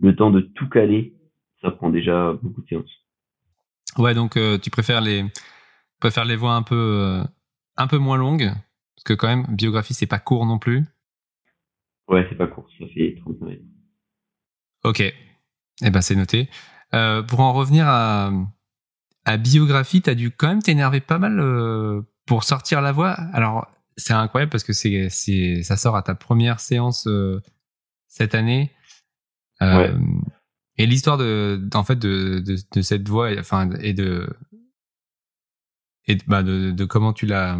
le temps de tout caler, ça prend déjà beaucoup de séances.
Ouais, donc euh, tu préfères les, préfères les voies un peu, euh, un peu moins longues parce que quand même biographie c'est pas court non plus.
Ouais, c'est pas court, ça fait 35 mètres.
Ok, eh ben c'est noté. Euh, pour en revenir à, à biographie, t'as dû quand même t'énerver pas mal euh, pour sortir la voix. Alors c'est incroyable parce que c'est, c'est, ça sort à ta première séance euh, cette année. Euh, Et l'histoire de, en fait, de, de, de cette voix, enfin, et de, et de, bah, de, de comment tu l'as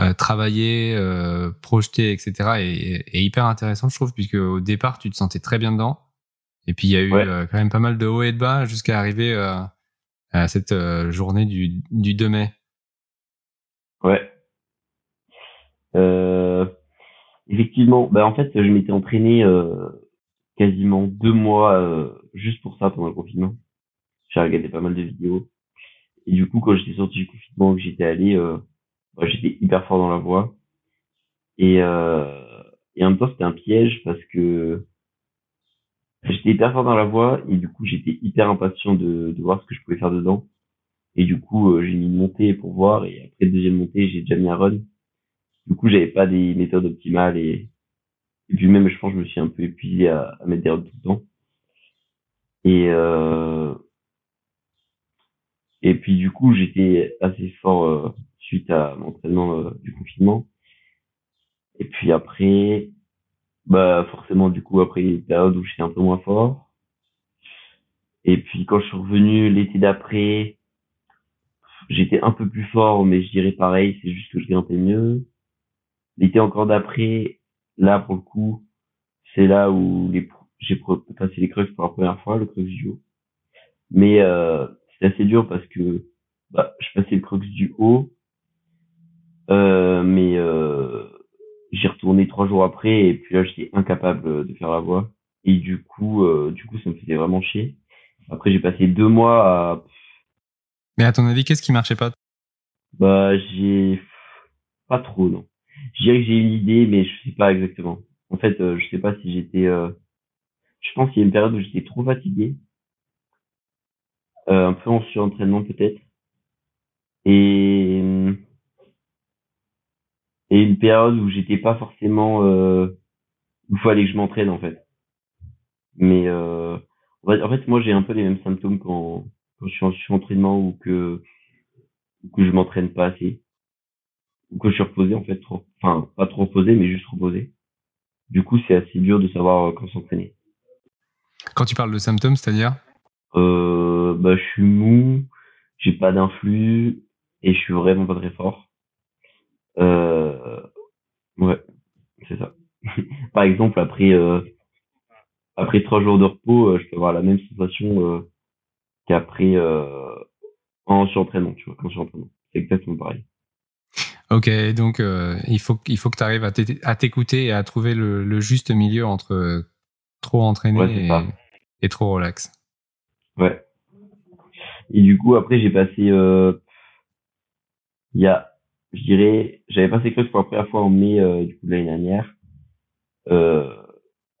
euh, travaillé, euh, projeté, etc. est, est hyper intéressant, je trouve, puisque au départ, tu te sentais très bien dedans. Et puis, il y a eu
Ouais.
euh, quand même pas mal de hauts et de bas jusqu'à arriver euh, à cette euh, journée du, du 2 mai.
Ouais. Euh, effectivement, bah en fait, je m'étais entraîné euh, quasiment deux mois euh, juste pour ça pendant le confinement. J'ai regardé pas mal de vidéos. Et du coup, quand j'étais sorti du confinement, que j'étais allé, euh, bah, j'étais hyper fort dans la voix. Et, euh, et en même temps, c'était un piège parce que j'étais hyper fort dans la voix et du coup, j'étais hyper impatient de, de voir ce que je pouvais faire dedans. Et du coup, euh, j'ai mis une montée pour voir et après deuxième montée, j'ai déjà mis un run. Du coup, j'avais pas des méthodes optimales et, et puis même, je pense, je me suis un peu épuisé à, à mettre des runs tout le temps. Et euh, et puis du coup, j'étais assez fort euh, suite à l'entraînement euh, du confinement. Et puis après, bah forcément, du coup, après une période où j'étais un peu moins fort. Et puis quand je suis revenu l'été d'après, j'étais un peu plus fort, mais je dirais pareil, c'est juste que je grimpais mieux. L'été encore d'après, là pour le coup, c'est là où j'ai passé les crux pour la première fois, le crux du haut. Mais euh, c'est assez dur parce que bah, je passais le crux du haut, euh, mais euh, J'y retourné trois jours après et puis là j'étais incapable de faire la voix et du coup euh, du coup ça me faisait vraiment chier. Après j'ai passé deux mois à
Mais à ton avis, qu'est-ce qui marchait pas?
Bah j'ai pas trop non. Je dirais que j'ai une idée mais je sais pas exactement. En fait euh, je sais pas si j'étais euh, je pense qu'il y a une période où j'étais trop fatigué. Euh, un peu en surentraînement peut-être. Et et une période où j'étais pas forcément euh, où il fallait que je m'entraîne en fait. Mais euh, en fait moi j'ai un peu les mêmes symptômes quand quand je suis en surentraînement ou que ou que je m'entraîne pas assez ou que je suis reposé en fait trop enfin pas trop reposé mais juste reposé. Du coup c'est assez dur de savoir euh, quand s'entraîner.
Quand tu parles de symptômes, c'est-à-dire?
Euh, bah je suis mou, j'ai pas d'influx et je suis vraiment pas très fort. Euh, ouais, c'est ça. (laughs) Par exemple, après euh, après trois jours de repos, euh, je peux avoir la même sensation euh, qu'après euh, en surentraînement, tu vois, en entraînement. C'est exactement pareil.
Ok, donc euh, il faut il faut que tu arrives à t'é- à t'écouter et à trouver le, le juste milieu entre trop entraîné
Ouais,
et trop relax.
Ouais. Et du coup, après, j'ai passé, euh, il y a, je dirais, j'avais passé Crux pour la première fois en mai, euh, du coup, de l'année dernière. Euh,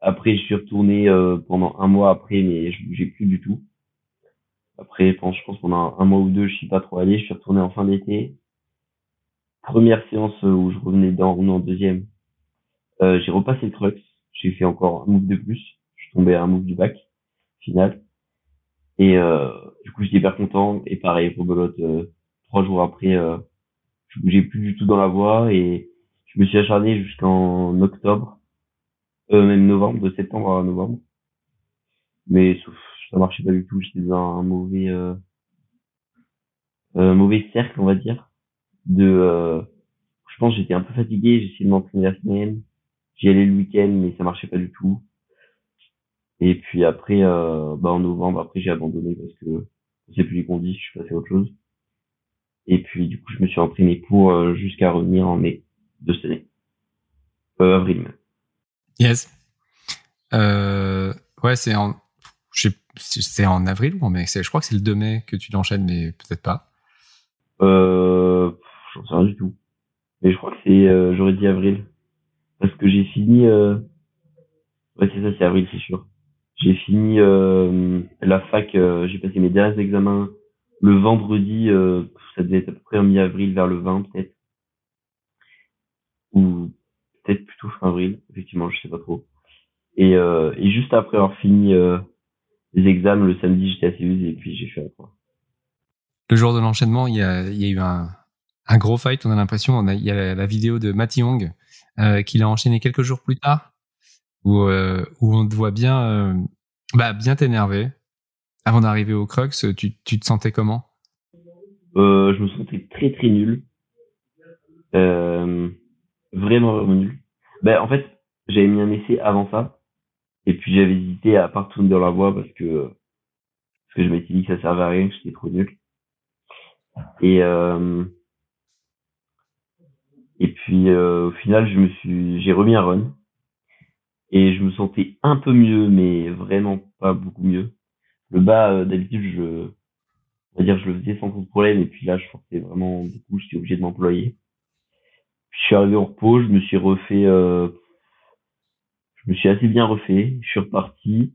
après, je suis retourné, euh, pendant un mois après, mais je bougeais plus du tout. Après, je pense, je pense pendant un, mois ou deux, je suis pas trop allé. Je suis retourné en fin d'été. Première séance euh, où je revenais dans, en deuxième. J'ai repassé le crux. J'ai fait encore un move de plus. Je suis tombé à un move du bac, final. Et euh, du coup, j'étais hyper content. Et pareil, rebelote, euh, trois jours après, euh, je bougeais plus du tout dans la voie et je me suis acharné jusqu'en octobre, même novembre, de septembre à novembre. Mais sauf, ça marchait pas du tout. J'étais dans un mauvais, mauvais cercle, on va dire. De, je pense, j'étais un peu fatigué. J'ai essayé de m'entraîner la semaine. J'y allais le week-end, mais ça marchait pas du tout. Et puis après, euh, bah en novembre, après j'ai abandonné parce que c'est plus les conditions, je suis passé à autre chose. Et puis du coup, je me suis entraîné pour euh, jusqu'à revenir en mai de cette année. Euh, avril même.
Yes. Euh, ouais, c'est en je sais- c'est en avril ou en mai? Je crois que c'est le 2 mai que tu l'enchaînes, mais peut-être pas.
Euh, j'en sais rien du tout. Mais je crois que c'est, euh, j'aurais dit avril. Parce que j'ai fini, euh... ouais c'est ça, c'est avril, c'est sûr. J'ai fini euh, la fac, euh, j'ai passé mes derniers examens le vendredi, euh, ça devait être à peu près en mi-avril, vers le 20 peut-être. Ou peut-être plutôt fin avril, effectivement, je sais pas trop. Et, euh, et juste après avoir fini euh, les examens, le samedi, j'étais assez usé et puis j'ai fait la croix.
Le jour de l'enchaînement, il y a, y a eu un, un gros fight. On a l'impression, il y a la, vidéo de Matty Young euh, qu'il a enchaîné quelques jours plus tard, où, euh, où on te voit bien, euh, bah, bien t'énerver. Avant d'arriver au Crux, tu, tu te sentais comment?
Euh, je me sentais très très nul. Vraiment vraiment nul. Ben, en fait, j'avais mis un essai avant ça. Et puis j'avais hésité à retourner dans la voie parce que, parce que je m'étais dit que ça servait à rien, que j'étais trop nul. Et, et puis au final, j'ai remis un run. Et je me sentais un peu mieux, mais vraiment pas beaucoup mieux. Le bas, euh, d'habitude, je, on va dire, je le faisais sans trop de problème. Et puis là, je forçais vraiment beaucoup, j'étais obligé de m'employer. Je suis arrivé au repos, je me suis refait, euh, je me suis assez bien refait. Je suis reparti.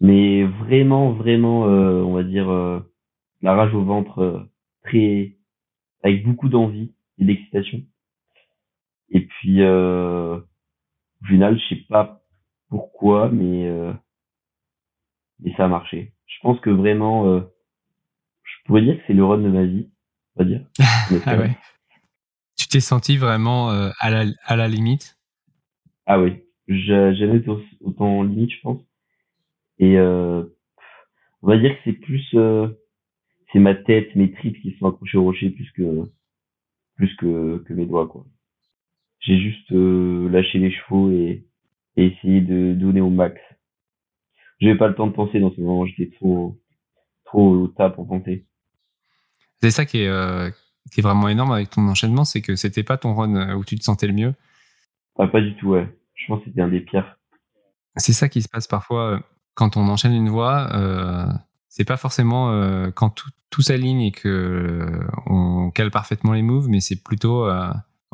Mais vraiment, vraiment, euh, on va dire, euh, la rage au ventre, euh, très, avec beaucoup d'envie et d'excitation. Et puis, euh, au final, je sais pas pourquoi, mais, euh, mais ça a marché. Je pense que vraiment, euh, je pourrais dire que c'est le run de ma vie, on va dire. (laughs)
Ah ouais. Tu t'es senti vraiment euh, à, la, à la limite?
Ah oui, j'ai jamais été au- autant limite, je pense. Et euh, on va dire que c'est plus, euh, c'est ma tête, mes tripes qui sont accrochés au rocher plus que plus que, que mes doigts quoi. J'ai juste euh, lâché les chevaux et, et essayé de donner au max. J'avais pas le temps de penser dans ce moment, j'étais trop trop au tas pour penser.
C'est ça qui est, euh, qui est vraiment énorme avec ton enchaînement, c'est que c'était pas ton run euh, où tu te sentais le mieux.
Ah, pas du tout, ouais. Je pense que c'était un des pires.
C'est ça qui se passe parfois quand on enchaîne une voix. Euh, c'est pas forcément euh, quand tout, tout s'aligne et que on cale parfaitement les moves, mais c'est plutôt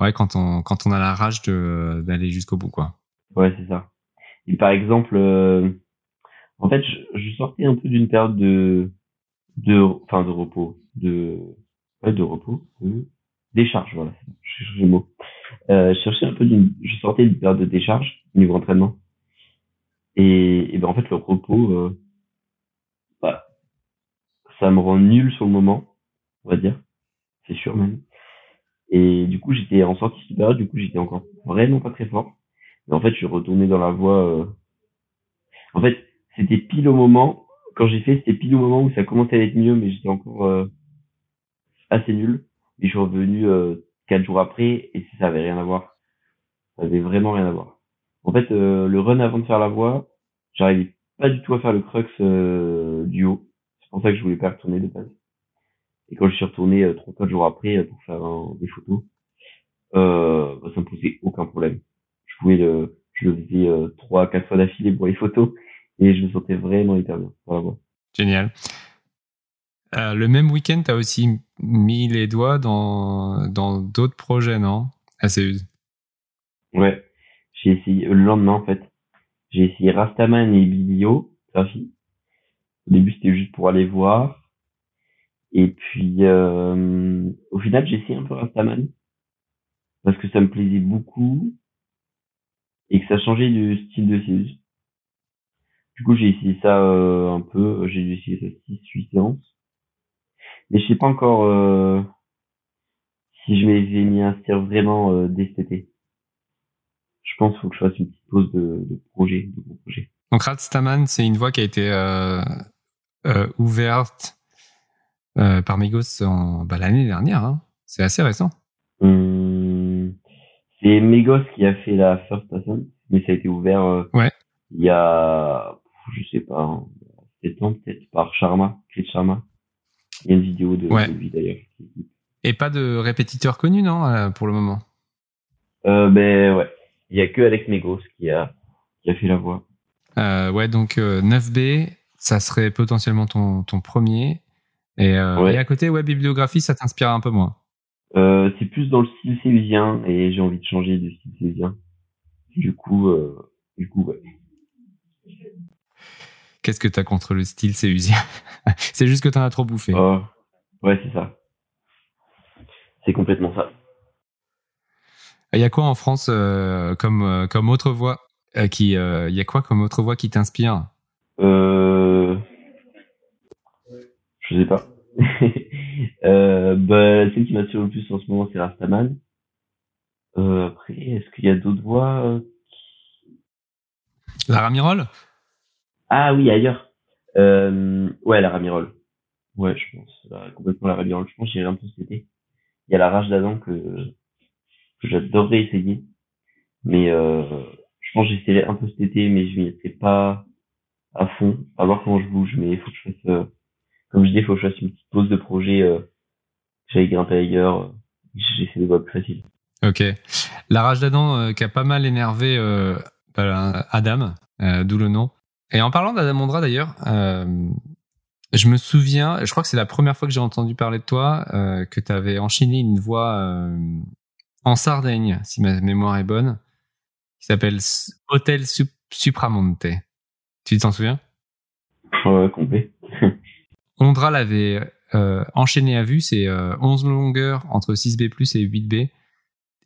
ouais quand on quand on a la rage de d'aller jusqu'au bout quoi.
Ouais, c'est ça. Et par exemple, euh, en fait, je, je sortais un peu d'une période de, de, enfin, de repos, de, ouais, de repos, de décharge, voilà. Je cherchais le mot. Euh, je un peu d'une, je sortais d'une période de décharge, niveau entraînement. Et, et ben, en fait, le repos, euh, bah, ça me rend nul sur le moment, on va dire. C'est sûr même. Et du coup, j'étais en sortie de période, du coup, j'étais encore vraiment pas très fort. Et en fait, je suis retourné dans la voie. euh, En fait, c'était pile au moment quand j'ai fait, c'était pile au moment où ça commençait à être mieux, mais j'étais encore euh, assez nul. Et je suis revenu euh, quatre jours après, et ça avait rien à voir. Ça avait vraiment rien à voir. En fait, euh, le run avant de faire la voie, j'arrivais pas du tout à faire le crux euh, du haut. C'est pour ça que je voulais pas retourner de base. Et quand je suis retourné euh, trois quatre jours après euh, pour faire un- des photos, euh, bah, ça me posait aucun problème. Je pouvais le, je le faisais euh, trois quatre fois d'affilée pour les photos et je me sentais vraiment hyper bien. Voilà.
Génial. Euh, le même week-end, tu as aussi mis les doigts dans dans d'autres projets, non? Assez
Ouais. J'ai essayé le lendemain en fait. J'ai essayé Rastaman et Biblio, graphie. Au début c'était juste pour aller voir. Et puis euh, au final j'ai essayé un peu Rastaman parce que ça me plaisait beaucoup et que ça changeait du style de séance. Du coup j'ai essayé ça euh, un peu. J'ai dû essayer ça 6 8 séances. Mais je sais pas encore euh, si je mis un style vraiment euh, dès cet été je pense qu'il faut que je fasse une petite pause de, de projet, de projet.
Donc Radstaman, c'est une voie qui a été euh, euh, ouverte euh, par Migos en bah, l'année dernière. Hein. C'est assez récent.
Hum, c'est Megos qui a fait la first person, mais ça a été ouvert euh,
Ouais.
il y a, je sais pas, hein, 7 ans peut-être, par Sharma, Chris Sharma. Il y a une vidéo de,
Ouais.
de lui d'ailleurs.
Et pas de répétiteur connu, non, euh, pour le moment?
Euh, ben ouais, il y a que Alex Megos qui a, qui a fait la voix.
Euh, ouais, donc euh, 9B, ça serait potentiellement ton, ton premier. Et, euh,
Ouais.
et à côté, ouais, bibliographie, ça t'inspire un peu moins.
Euh, c'est plus dans le style séusien et j'ai envie de changer de style séusien. Du coup, euh, du coup, ouais.
Qu'est-ce que t'as contre le style séusien (laughs) C'est juste que t'en as trop bouffé.
Oh, ouais, c'est ça. C'est complètement ça.
Il y a quoi en France euh, comme, euh, comme autre voix euh, qui, Il y a quoi comme autre voix qui t'inspire?
Je sais pas. (laughs) euh, bah, celle qui m'attire le plus en ce moment, c'est Rastaman. Euh, après, est-ce qu'il y a d'autres voix euh,
La Ramirol
Ah oui, ailleurs. Euh, ouais, la Ramirol. Ouais, je pense. là, complètement la Ramirol. Je pense que j'irai un peu cet été. Il y a la rage d'Adam que, que j'adorerais essayer. Mais euh, je pense que j'essaierai un peu cet été, mais je m'y mettrai pas à fond. À voir comment je bouge, mais il faut que je fasse, euh, comme je dis, il faut que je fasse une petite pause de projet. Euh, j'aille grimper ailleurs. J'essaie de voix plus facile.
Ok. La rage d'Adam euh, qui a pas mal énervé euh, bah, Adam, euh, d'où le nom. Et en parlant d'Adam Ondra d'ailleurs, euh, je me souviens, je crois que c'est la première fois que j'ai entendu parler de toi, euh, que tu avais enchaîné une voix euh, en Sardaigne, si ma mémoire est bonne, qui s'appelle Hotel Sup- Supramonte. Tu t'en souviens?
Ouais, complet. (laughs)
Ondra l'avait euh, enchaîné à vue, c'est euh, 11 longueurs entre 6B+, et 8B.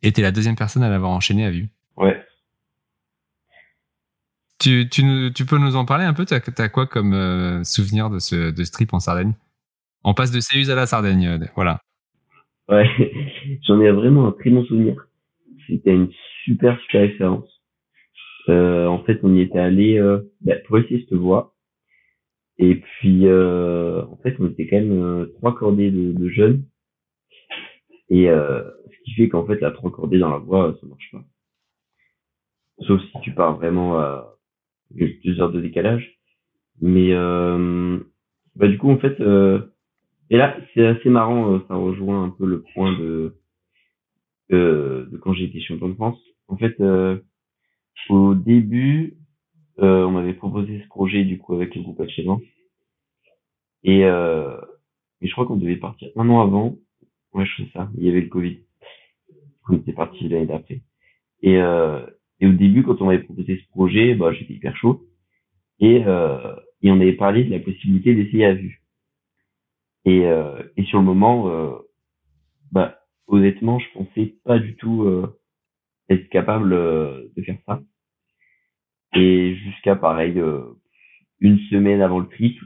Et t'es la deuxième personne à l'avoir enchaîné à vue.
Ouais.
Tu, tu, nous- tu peux nous en parler un peu? T'as as quoi comme euh, souvenir de ce, de ce trip en Sardaigne? On passe de Céuse à la Sardaigne, euh, voilà.
Ouais, (laughs) j'en ai vraiment un très bon souvenir. C'était une super super expérience. En fait, on y était allé bah, pour essayer cette voie. Et puis, euh, en fait, on était quand même euh, trois cordées de, de jeunes. Et euh, ce qui fait qu'en fait, la trois cordées dans la voie, ça marche pas. Sauf si tu pars vraiment à deux heures de décalage. Mais euh, bah, du coup, en fait, euh, et là, c'est assez marrant, euh, ça rejoint un peu le point de, euh, de quand j'ai été champion de France. En fait, euh, au début, euh, on m'avait proposé ce projet du coup avec le groupe H1. Et, euh, et je crois qu'on devait partir un an avant. Ouais, je sais ça. Il y avait le Covid. On était parti l'année d'après. Et, euh, et au début, quand on m'avait proposé ce projet, bah, j'étais hyper chaud. Et, euh, et on avait parlé de la possibilité d'essayer à vue. Et, euh, et sur le moment, euh, bah, honnêtement, je pensais pas du tout euh, être capable euh, de faire ça. Et jusqu'à pareil, euh, une semaine avant le trip,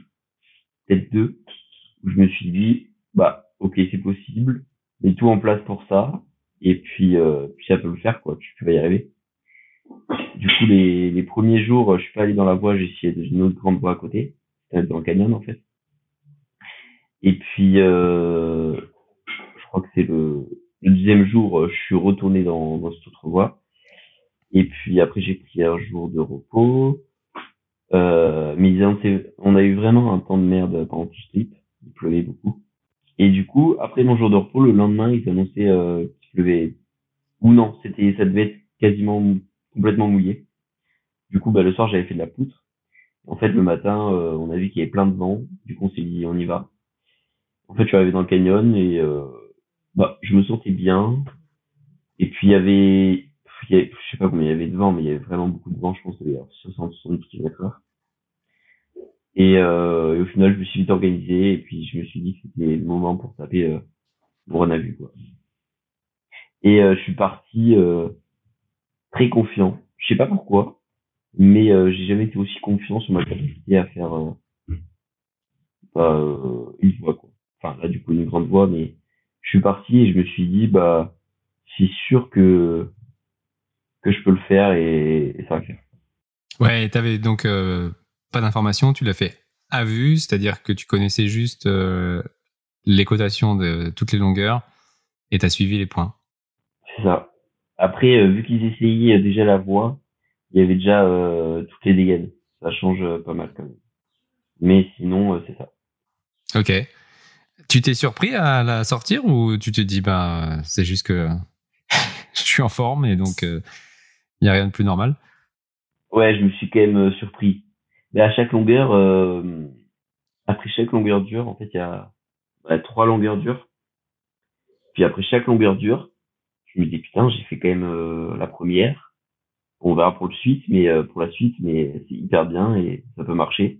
peut-être deux, où je me suis dit, bah, ok, c'est possible, mets tout en place pour ça, et puis, euh, puis ça peut le faire, quoi, tu, vas y arriver. Du coup, les, les premiers jours, je suis pas allé dans la voie, j'ai essayé une autre grande voie à côté, euh, dans le canyon, en fait. Et puis, euh, je crois que c'est le, le deuxième jour, euh, je suis retourné dans, dans cette autre voie. Et puis après, j'ai pris un jour de repos. Euh, mais ont- on a eu vraiment un temps de merde pendant tout ce trip. Il pleuvait beaucoup. Et du coup, après mon jour de repos, le lendemain, ils annonçaient euh, qu'il pleuvait. Ou non, c'était, ça devait être quasiment complètement mouillé. Du coup, bah, le soir, j'avais fait de la poutre. En fait, le matin, euh, on a vu qu'il y avait plein de vent. Du coup, on s'est dit, on y va. En fait, je suis arrivé dans le canyon et euh, bah, je me sentais bien. Et puis, il y avait, je sais pas combien il y avait de vent, mais il y avait vraiment beaucoup de vent. Je pense qu'il y avait 60, 70 km heure. Et, euh, et au final, je me suis vite organisé et puis je me suis dit que c'était le moment pour taper euh, quoi. Et euh, je suis parti euh, très confiant. Je sais pas pourquoi, mais euh, j'ai jamais été aussi confiant sur ma capacité à faire euh, bah, une voix, quoi. Enfin, là, du coup, une grande voix, mais je suis parti et je me suis dit, bah, c'est sûr que que je peux le faire et, et ça va faire.
Ouais, t'avais donc euh, pas d'informations, tu l'as fait à vue, c'est-à-dire que tu connaissais juste euh, les cotations de toutes les longueurs et t'as suivi les points.
C'est ça. Après, euh, vu qu'ils essayaient déjà la voix, il y avait déjà toutes les dégaines. Ça change pas mal quand même. Mais sinon, c'est ça.
Ok. Tu t'es surpris à la sortir ou tu te dis, bah, c'est juste que (laughs) je suis en forme et donc il n'y a rien de plus normal
Ouais, je me suis quand même euh, surpris. Mais à chaque longueur, euh, après chaque longueur dure, en fait, il y a bah, trois longueurs dures. Puis après chaque longueur dure, je me dis putain, j'ai fait quand même euh, la première. On verra pour le suite, mais euh, pour la suite, mais c'est hyper bien et ça peut marcher.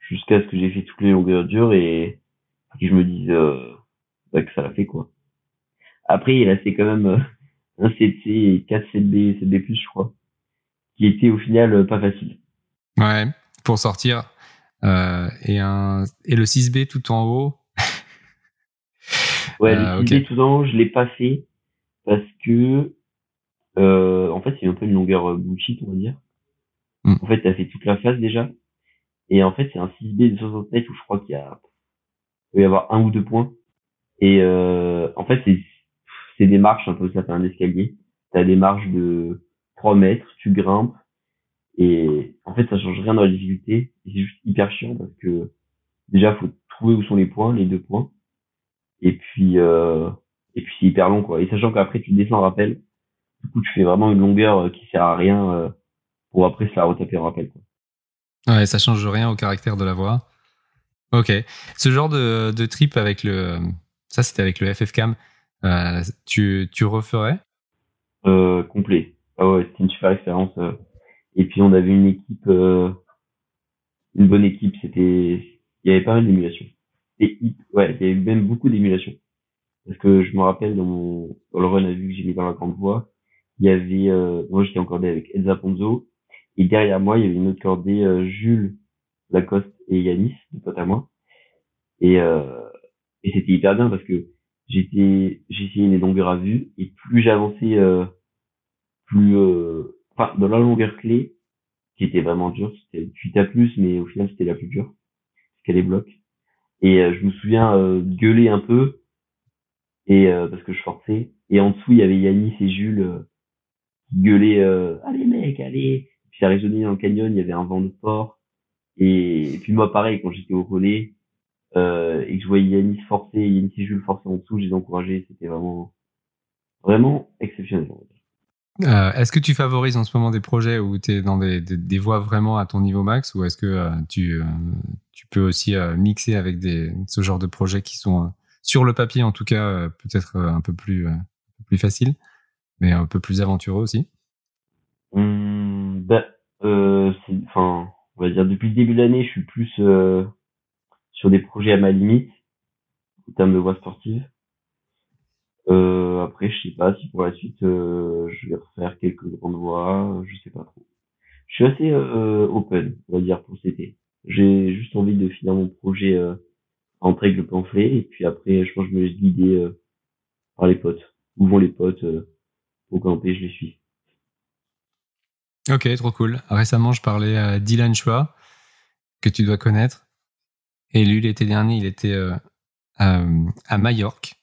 Jusqu'à ce que j'ai fait toutes les longueurs dures et que je me dise euh, bah, que ça l'a fait quoi. Après, il restait quand même euh, un 7C et 4 7B, 7B+, je crois, qui était au final euh, pas facile.
Ouais, pour sortir. Euh, et, un, et le 6B tout en haut. (laughs)
Ouais, le
ok.
6B tout en haut, je l'ai pas fait parce que euh, en fait, c'est un peu une longueur euh, bullshit, on va dire.
Hmm.
En fait, t'as fait toute la phase déjà. Et en fait, c'est un 6B de 60 mètres où je crois qu'il y a il va y avoir un ou deux points. Et euh, en fait, c'est des marches un peu, ça fait un escalier. T'as des marches de 3 mètres, tu grimpes. Et en fait, ça change rien dans la difficulté. C'est juste hyper chiant parce que déjà, faut trouver où sont les points, les deux points. Et puis, euh, et puis c'est hyper long, quoi. Et sachant qu'après, tu descends en rappel. Du coup, tu fais vraiment une longueur euh, qui sert à rien euh, pour après se la retaper en rappel, quoi.
Ouais, ça change rien au caractère de la voix. Ok. Ce genre de, de trip avec le. Ça, c'était avec le FFCam. Euh, tu, tu referais?
Euh, complet. Ah ouais, c'était une super expérience. euh. Et puis, on avait une équipe, une bonne équipe. C'était, il y avait pas mal d'émulation. Et ouais, il y avait même beaucoup d'émulation. Parce que je me rappelle dans mon, dans le run à vue que j'ai mis dans la grande voie, il y avait, euh, moi j'étais encordé avec Elsa Ponzo, et derrière moi il y avait une autre cordée, euh, Jules Lacoste et Yanis, des potes à moi. Et, euh, et c'était hyper bien parce que j'étais, j'ai essayé les longueurs à vue, et plus j'avançais, euh, plus, euh, enfin, dans la longueur clé, qui était vraiment dure, c'était 8 à plus, mais au final c'était la plus dure, parce qu'elle est bloc. Et euh, je me souviens euh, gueuler un peu, et euh, parce que je forçais. Et en dessous, il y avait Yanis et Jules euh, qui gueulaient Allez mec, allez Puis ça résonnait dans le canyon, il y avait un vent de fort. Et, et puis moi, pareil, quand j'étais au relais, euh, et que je voyais Yanis forcer, Yanis et Jules forcer en dessous, je les encourageais, c'était vraiment, vraiment exceptionnel.
Euh, est-ce que tu favorises en ce moment des projets où tu es dans des, des, des, voix vraiment à ton niveau max ou est-ce que euh, tu, euh, tu peux aussi mixer avec des, ce genre de projets qui sont sur le papier en tout cas peut-être un peu plus, plus facile mais un peu plus aventureux aussi?
Mmh, bah, enfin, on va dire depuis le début de l'année je suis plus sur des projets à ma limite en termes de voix sportive euh, après, je sais pas si pour la suite, euh, je vais refaire quelques grandes voix, je sais pas trop. Je suis assez euh, open, on va dire, pour cet été. J'ai juste envie de finir mon projet euh, entrer avec le pamphlet, et puis après, je pense que je me laisse guider euh, par les potes. Où vont les potes euh, au camper, je les suis.
Ok, trop cool. Récemment, je parlais à Dylan Chua, que tu dois connaître. Et lui, l'été dernier, il était à, à Majorque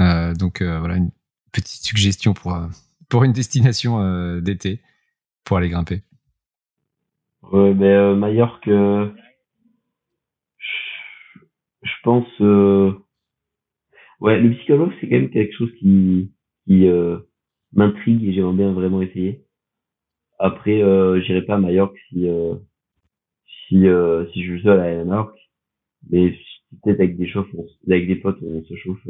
euh, donc euh, voilà une petite suggestion pour euh, pour une destination d'été pour aller grimper.
Ouais, ben Majorque, je, pense. Ouais, le psychologue c'est quand même quelque chose qui m'intrigue et j'aimerais bien vraiment essayer. Après, euh, j'irai pas à Majorque si si si je suis seul à Majorque, mais peut-être avec des chauffes, avec des potes, on se chauffe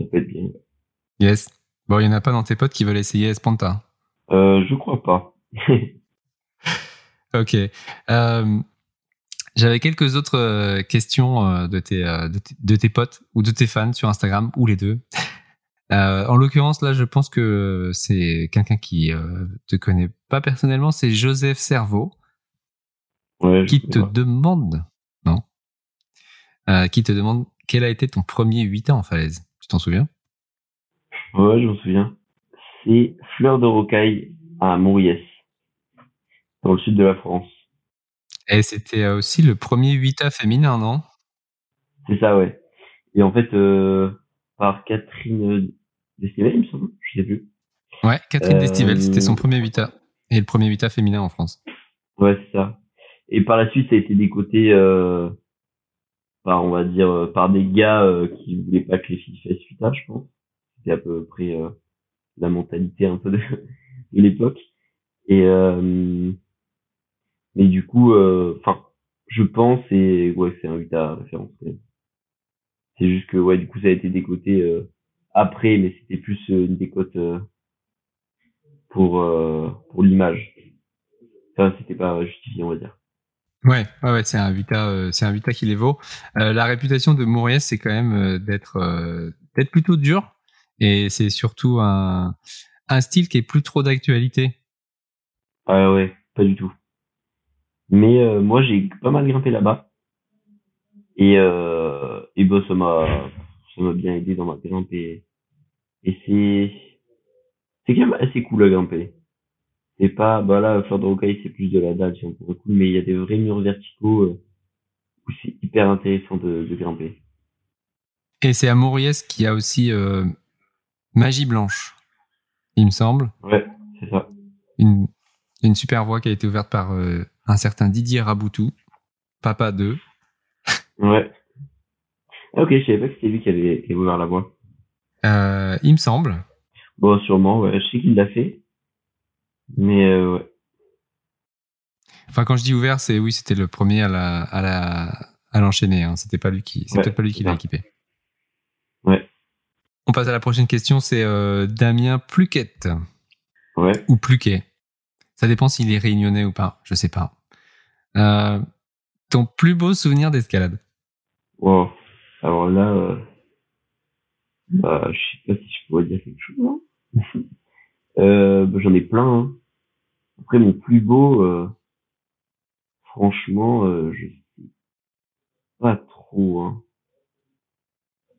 ça peut être bien.
Yes. Bon, il n'y en a pas dans tes potes qui veulent essayer Espanta?
Euh, Je crois pas. (laughs)
ok. Euh, J'avais quelques autres euh, questions euh, de tes, de, tes, de, tes, potes ou de tes fans sur Instagram, ou les deux. (laughs) en l'occurrence, là, je pense que c'est quelqu'un qui te connaît pas personnellement, c'est Joseph Cerveau,
ouais,
qui te demande, qui te demande quel a été ton premier 8 ans en falaise? T'en souviens?
Ouais, je m'en souviens. C'est Fleur de Rocaille à Mauriès, dans le sud de la France.
Et c'était euh, aussi le premier 8A féminin, non?
C'est ça, ouais. Et en fait, euh, par Catherine Destivelle, il me semble, je sais plus.
Ouais, Catherine euh... Destivelle, c'était son premier 8A. Et le premier 8A féminin en France.
Ouais, c'est ça. Et par la suite, ça a été décoté euh, par on va dire euh, par des gars euh, qui voulaient pas que les filles fassent fuita, je pense. C'était à peu près euh, la mentalité un peu de, (laughs) de l'époque. Et mais du coup, enfin, je pense et ouais, c'est un Vita référence. C'est juste que ouais, du coup, ça a été décoté après, mais c'était plus une décote pour pour l'image. Enfin, c'était pas justifié, on va dire.
Ouais, ouais, ouais c'est un Vita, euh, c'est un Vita qui les vaut. Euh, la réputation de Mauriès, c'est quand même euh, d'être euh, d'être plutôt dur, et c'est surtout un un style qui est plus trop d'actualité.
Ah ouais, pas du tout. Mais moi, j'ai pas mal grimpé là-bas, et et bah ça m'a ça m'a bien aidé dans ma grimpe et et c'est c'est quand même assez cool à grimper c'est pas bah là Fleur de Rocaille c'est plus de la dalle peu cool mais il y a des vrais murs verticaux euh, où c'est hyper intéressant de, de, grimper.
Et c'est à Mauriès qu'il y a aussi euh, Magie Blanche il me semble.
Ouais c'est ça.
Une, une super voie qui a été ouverte par euh, un certain Didier Raboutou papa 2
ouais. Ah, ok je savais pas que c'était lui qui avait, qui avait ouvert la voie.
Il me semble.
Bon sûrement ouais je sais qu'il l'a fait mais euh, ouais.
Enfin, quand je dis ouvert, c'est oui, c'était le premier à la à la à l'enchaîner. Hein. C'était pas lui qui, c'est
Ouais,
peut-être pas lui qui l'a équipé.
Ouais.
On passe à la prochaine question. C'est euh, Damien Pluquette
Ouais.
ou Pluquet. Ça dépend s'il est réunionnais ou pas. Je sais pas. Euh, ton plus beau souvenir d'escalade?
Wow. Alors là, euh, bah, je sais pas si je pourrais dire quelque chose. (laughs) euh, bah, J'en ai plein. Hein. Après, mon plus beau, euh, franchement, euh, je sais pas trop. Hein.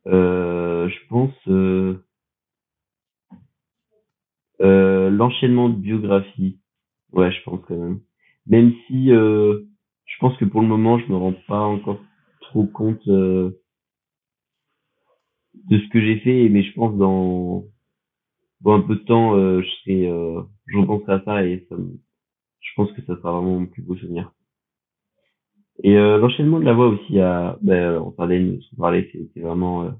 Euh, je pense euh, euh, l'enchaînement de biographie. Ouais, je pense quand même. Même si euh, je pense que pour le moment, je me rends pas encore trop compte de ce que j'ai fait, mais je pense dans, dans un peu de temps, euh, je serai, euh, je repenserai à ça et ça je pense que ça sera vraiment mon plus beau souvenir. Et euh, l'enchaînement de la voix aussi, à, ben, on parlait, on parlait, c'était vraiment euh,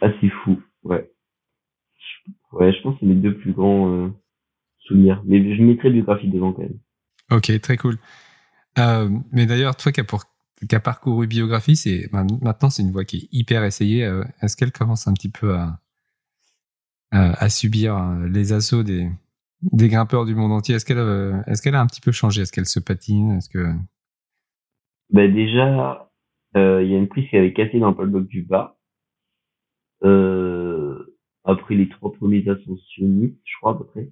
assez fou, ouais. ouais, je pense que c'est mes deux plus grands euh, souvenirs. Mais je mettrais biographie devant quand même.
Ok, très cool. Euh, mais d'ailleurs, toi qui as, pour- qui as parcouru biographie, c'est ben, maintenant c'est une voie qui est hyper essayée. Euh, Est-ce qu'elle commence un petit peu à, à, à subir euh, les assauts des, des grimpeurs du monde entier Est-ce qu'elle euh, est-ce qu'elle a un petit peu changé? Est-ce qu'elle se patine? Est-ce que
Bah déjà, euh, il y a une prise qui avait cassé dans le paddock du bas. Euh, après les trois premiers ascensionnistes, je crois à peu près.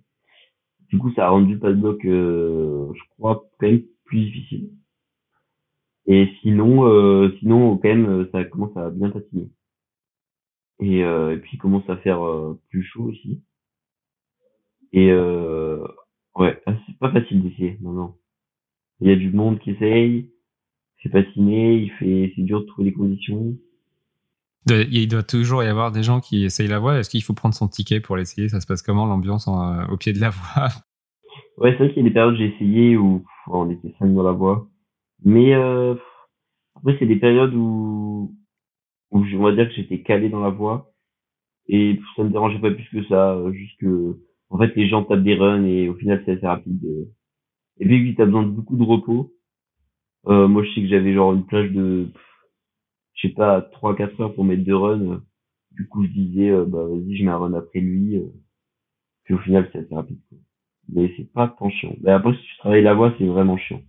Du coup, ça a rendu le paddock, euh, je crois, quand même plus difficile. Et sinon, euh, sinon, quand même, euh, ça commence à bien patiner. Et, euh, et puis, il commence à faire euh, plus chaud aussi. Et euh, ouais, ah, c'est pas facile d'essayer, non, non. Il y a du monde qui essaye, c'est patiné, il fait, c'est dur de trouver les conditions.
il doit toujours y avoir des gens qui essayent la voie Est-ce qu'il faut prendre son ticket pour l'essayer? Ça se passe comment l'ambiance euh, au pied de la voie
Ouais, c'est vrai qu'il y a des périodes où j'ai essayé où pff, on était cinq dans la voie. Mais euh, après, c'est des périodes où, où je- on va dire que j'étais calé dans la voie. Et ça me dérangeait pas plus que ça. euh, Juste que, en fait, les gens tapent des runs et au final, c'est assez rapide. Et puis, tu as besoin de beaucoup de repos. Euh, moi, je sais que j'avais genre une plage de, je sais pas, 3-4 heures pour mettre deux runs. Du coup, je disais, euh, bah, vas-y, je mets un run après lui. Puis au final, c'est assez rapide. Mais c'est pas tant chiant. Mais après, si tu travailles la voix, c'est vraiment chiant.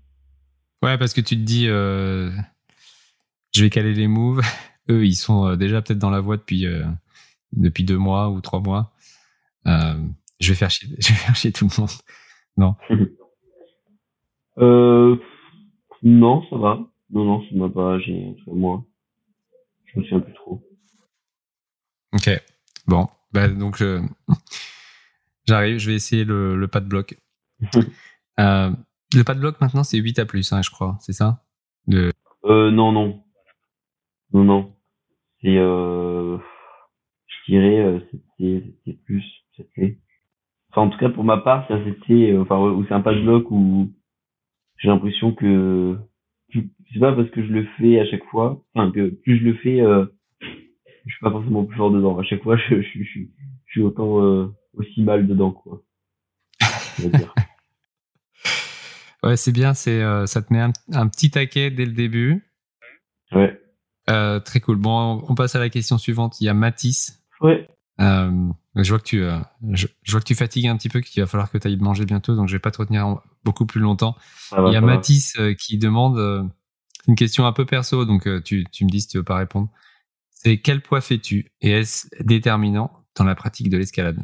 Ouais, parce que tu te dis, je vais caler les moves. Eux, ils sont euh, déjà peut-être dans la voie depuis euh, depuis deux mois ou trois mois. Euh, je vais faire chier, (laughs) je vais faire chier tout le monde. (laughs)
Euh, non, ça va. Non, non, ça m'a pas gêné, moi. Je me souviens plus trop.
Ok. Bon, bah donc euh, (laughs) j'arrive. Je vais essayer le, le pas de bloc. Euh, le pas de bloc maintenant, c'est 8 à plus, hein, je crois. C'est ça? De...
Euh, non, non. Non, non. C'est, euh, je dirais, euh, c'était, c'était plus, c'était. Enfin, en tout cas, pour ma part, ça c'était, euh, enfin, où c'est un pas de bloc où j'ai l'impression que, c'est pas parce que je le fais à chaque fois, enfin, que plus je le fais, euh, je suis pas forcément plus fort dedans. À chaque fois, je, je, je, je, je suis autant, euh, aussi mal dedans, quoi. (laughs) (laughs)
Ouais, c'est bien. C'est euh, ça te met un, un petit taquet dès le début.
Ouais.
Euh, très cool. Bon, on passe à la question suivante. Il y a Mathis.
Ouais.
Euh, je vois que tu, euh, je, je vois que tu fatigues un petit peu, qu'il va falloir que tu ailles manger bientôt, donc je vais pas te retenir en- beaucoup plus longtemps. Il y a. Mathis euh, qui demande euh, une question un peu perso, donc euh, tu, tu me dis si tu veux pas répondre. C'est quel poids fais-tu et est-ce déterminant dans la pratique de l'escalade?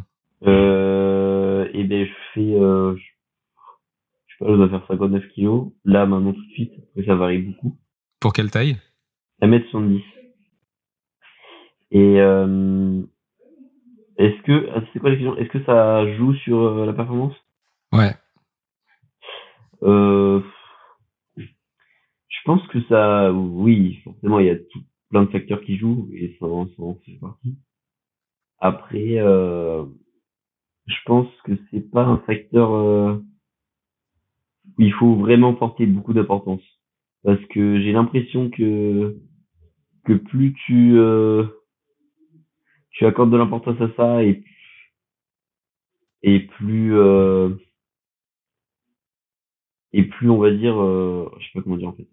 Euh, et ben, je fais, euh, je, je sais pas, je dois faire 59 kilos. Là, maintenant, tout de suite. Ça varie beaucoup.
Pour quelle taille?
1m70. Et, euh, est-ce que, ah, c'est quoi la question? Est-ce que ça joue sur euh, la performance?
Ouais.
Euh, je pense que ça, oui, forcément, il y a tout, plein de facteurs qui jouent et ça en, fait partie. Après, je pense que c'est pas un facteur où il faut vraiment porter beaucoup d'importance parce que j'ai l'impression que que plus tu euh, tu accordes de l'importance à ça et plus euh, et plus on va dire euh, je sais pas comment dire en fait.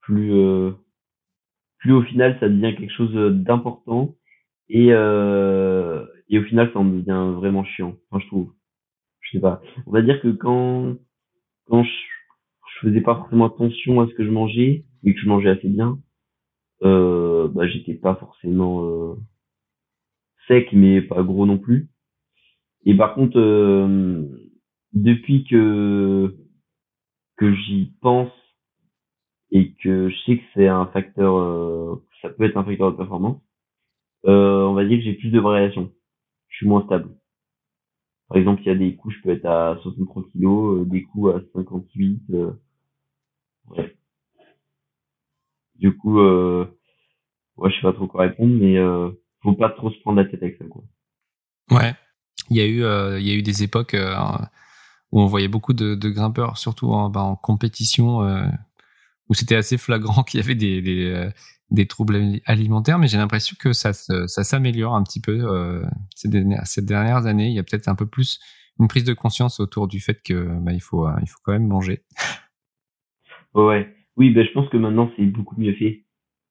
Plus euh, plus au final ça devient quelque chose d'important et et au final ça en devient vraiment chiant je trouve. Je sais pas. On va dire que quand quand je, je faisais pas forcément attention à ce que je mangeais et que je mangeais assez bien euh, bah j'étais pas forcément euh, sec mais pas gros non plus et par contre euh, depuis que que j'y pense et que je sais que c'est un facteur, euh, ça peut être un facteur de performance, euh, on va dire que j'ai plus de variations. Je suis moins stable. Par exemple, il y a des coups, je peux être à 63 kilos, euh, des coups à 58. Euh, ouais. Du coup, euh, ouais, je sais pas trop quoi répondre, mais euh, faut pas trop se prendre la tête avec ça, quoi.
Ouais. Il y a eu, euh, il y a eu des époques euh, où on voyait beaucoup de, de grimpeurs, surtout en, bah, en compétition, euh, où c'était assez flagrant (laughs) qu'il y avait des, des, euh, des troubles alimentaires, mais j'ai l'impression que ça, ça s'améliore un petit peu euh, ces, dernières, ces dernières années. Il y a peut-être un peu plus une prise de conscience autour du fait que bah, il faut il faut quand même manger.
Ouais, oui, ben je pense que maintenant c'est beaucoup mieux fait.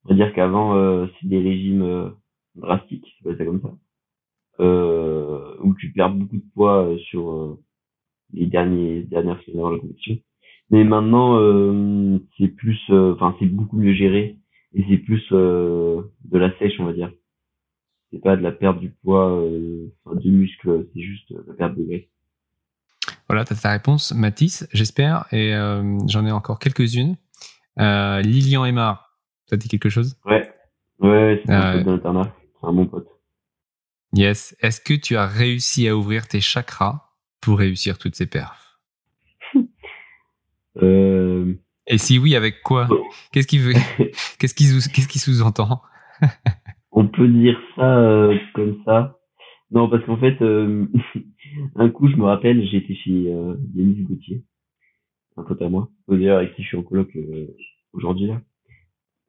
On va dire qu'avant euh, c'est des régimes euh, drastiques, pas ça comme ça, euh, où tu perds beaucoup de poids euh, sur les derniers dernières semaines de la compétition. Mais maintenant c'est plus, enfin c'est beaucoup mieux géré et c'est plus de la sèche, on va dire. C'est pas de la perte du poids, du muscle, c'est juste la perte de graisse.
Voilà, tu as ta réponse, Mathis, j'espère. Et j'en ai encore quelques-unes. Euh, Lilian Aymar, ça dit quelque chose?
Ouais, ouais, c'est un pote d'internat. C'est un bon pote.
Yes. Est-ce que tu as réussi à ouvrir tes chakras pour réussir toutes ces perfs? (laughs)
Euh...
Et si oui, avec quoi? Qu'est-ce qui veut (laughs) Qu'est-ce qui, sous-entend?
On peut dire ça euh, comme ça. Non, parce qu'en fait, euh, (laughs) un coup, je me rappelle, j'étais chez euh, Denis Gauthier, un pote à moi, d'ailleurs avec qui je suis en colloque euh, aujourd'hui là.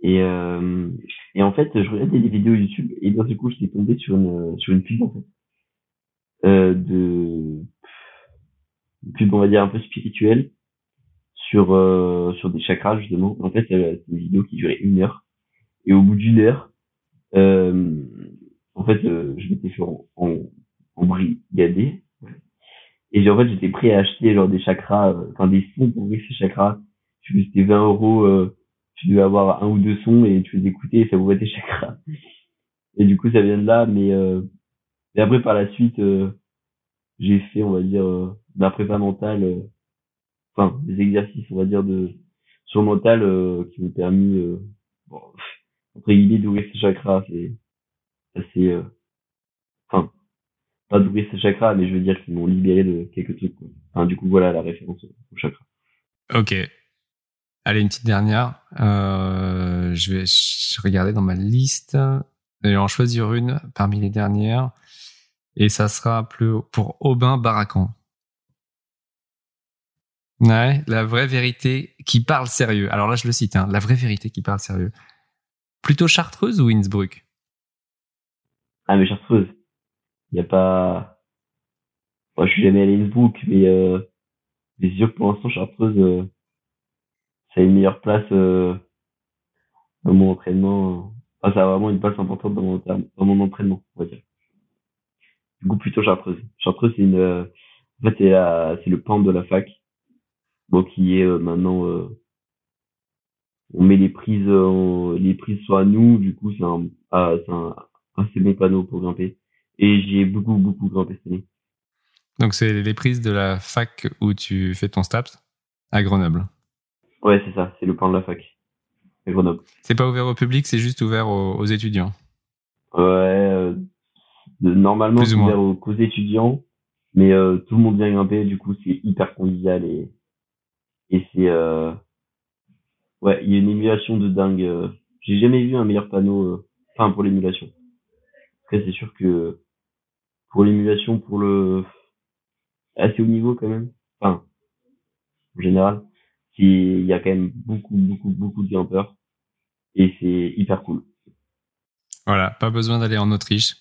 Et, euh, et en fait, je regardais des vidéos YouTube et d'un coup, j'étais tombé sur une sur une pub en fait euh, de une pub, on va dire un peu spirituelle sur euh, sur des chakras justement. En fait, c'est une vidéo qui durait une heure et au bout d'une heure, euh, en fait, euh, je m'étais fait en, en, en brigadé. Et en fait, j'étais prêt à acheter genre des chakras, euh, enfin des sons pour ouvrir ces chakras. Tu c'était 20 euros, euh, tu devais avoir un ou deux sons et tu les écouter et ça ouvrait tes (laughs) chakras. Et du coup, ça vient de là, mais euh, et après par la suite, j'ai fait, on va dire, euh, la prépa mentale, enfin des exercices, on va dire de sur le mental qui m'ont permis, bon, entre guillemets, d'ouvrir ces chakras. C'est assez, euh, enfin, pas d'ouvrir ces chakras, mais je veux dire qu'ils m'ont libéré de quelques trucs. Quoi. Enfin, du coup, voilà la référence au chakra.
Ok. Allez, une petite dernière. Euh, je vais regarder dans ma liste et en choisir une parmi les dernières. Et ça sera plus pour Aubin Baracan. Ouais, la vraie vérité qui parle sérieux. Alors là, je le cite, hein, la vraie vérité qui parle sérieux. Plutôt Chartreuse ou Innsbruck?
Ah, mais Chartreuse. Il n'y a pas... Moi, je suis jamais allé à Innsbruck, mais, euh, c'est sûr que pour l'instant, Chartreuse, euh, ça a une meilleure place euh, dans mon entraînement. Enfin, ça a vraiment une place importante dans mon, dans mon entraînement, on va dire. Du coup, plutôt Chartreuse. Chartreuse, c'est une... Euh, en fait, c'est, c'est le pan de la fac. Bon, qui est euh, maintenant... Euh, on met les prises, les prises soit à nous, du coup, c'est un, ah, c'est un, assez bon panneau pour grimper. Et j'y ai beaucoup, beaucoup grimpé cette année.
Donc, c'est les prises de la fac où tu fais ton STAPS à Grenoble.
Ouais, c'est ça. C'est le plan de la fac à Grenoble.
C'est pas ouvert au public, c'est juste ouvert aux, étudiants.
Ouais, euh, normalement, c'est ouvert aux, étudiants, mais euh, tout le monde vient grimper, du coup, c'est hyper convivial et, et c'est. Euh, ouais, il y a une émulation de dingue. J'ai jamais vu un meilleur panneau, enfin, pour l'émulation. Après, c'est sûr que pour l'émulation, pour le assez haut niveau quand même, enfin, en général, il y a quand même beaucoup, beaucoup, beaucoup de grimpeurs et c'est hyper cool.
Voilà, pas besoin d'aller en Autriche.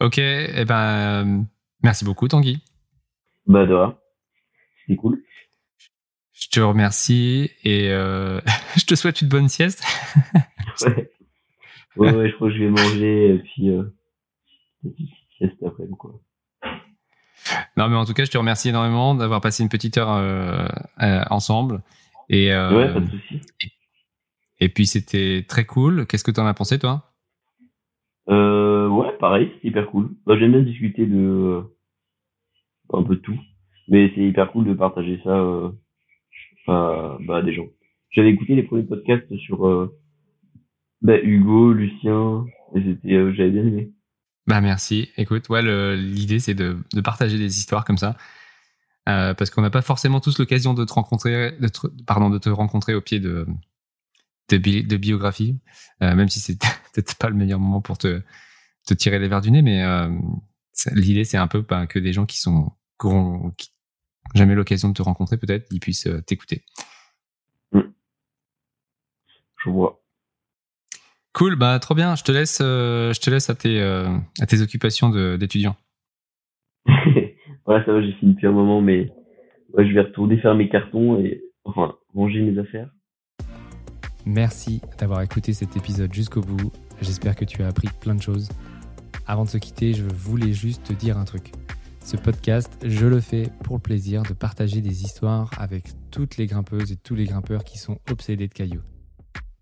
ok, et eh ben, merci beaucoup, Tanguy.
Bah, de. C'est cool.
Je te remercie et euh, (laughs) je te souhaite une bonne sieste.
ouais. Ouais, ouais, je crois que je vais manger et puis euh, sieste après quoi.
Non, mais en tout cas, je te remercie énormément d'avoir passé une petite heure euh, euh, ensemble. Et, euh,
ouais, pas de souci.
Et, puis, c'était très cool. Qu'est-ce que tu en as pensé, toi?
Ouais, pareil, c'est hyper cool. Bah, J'aime bien discuter de un peu de tout. Mais c'est hyper cool de partager ça à bah, des gens. J'avais écouté les premiers podcasts sur bah, Hugo, Lucien, et c'était, j'avais bien aimé.
Bah merci. Écoute, ouais, l'idée c'est de, de, partager des histoires comme ça, euh, parce qu'on n'a pas forcément tous l'occasion de te rencontrer, pardon, de te rencontrer au pied de de, biographie, euh, même si c'est (laughs) peut-être pas le meilleur moment pour te te tirer les verres du nez, mais euh, l'idée c'est un peu bah, que des gens qui sont qui n'ont jamais l'occasion de te rencontrer peut-être, ils puissent t'écouter.
je vois.
Cool, bah trop bien. Je te laisse, euh, je te laisse à tes, euh, à tes occupations d'étudiant. (laughs)
voilà, ça va, j'ai fini depuis un moment, mais ouais, je vais retourner faire mes cartons et enfin ranger mes affaires.
Merci d'avoir écouté cet épisode jusqu'au bout. J'espère que tu as appris plein de choses. Avant de se quitter, je voulais juste te dire un truc. Ce podcast, je le fais pour le plaisir de partager des histoires avec toutes les grimpeuses et tous les grimpeurs qui sont obsédés de cailloux.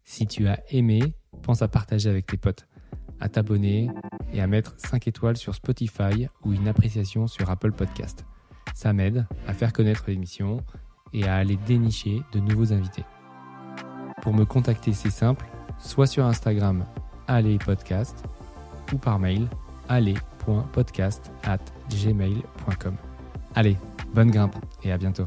Si tu as aimé, pense à partager avec tes potes, à t'abonner et à mettre 5 étoiles sur Spotify ou une appréciation sur Apple Podcast. Ça m'aide à faire connaître l'émission et à aller dénicher de nouveaux invités. Pour me contacter, c'est simple, soit sur Instagram, allez podcast, ou par mail, allez.podcast at gmail.com. Allez, bonne grimpe et à bientôt.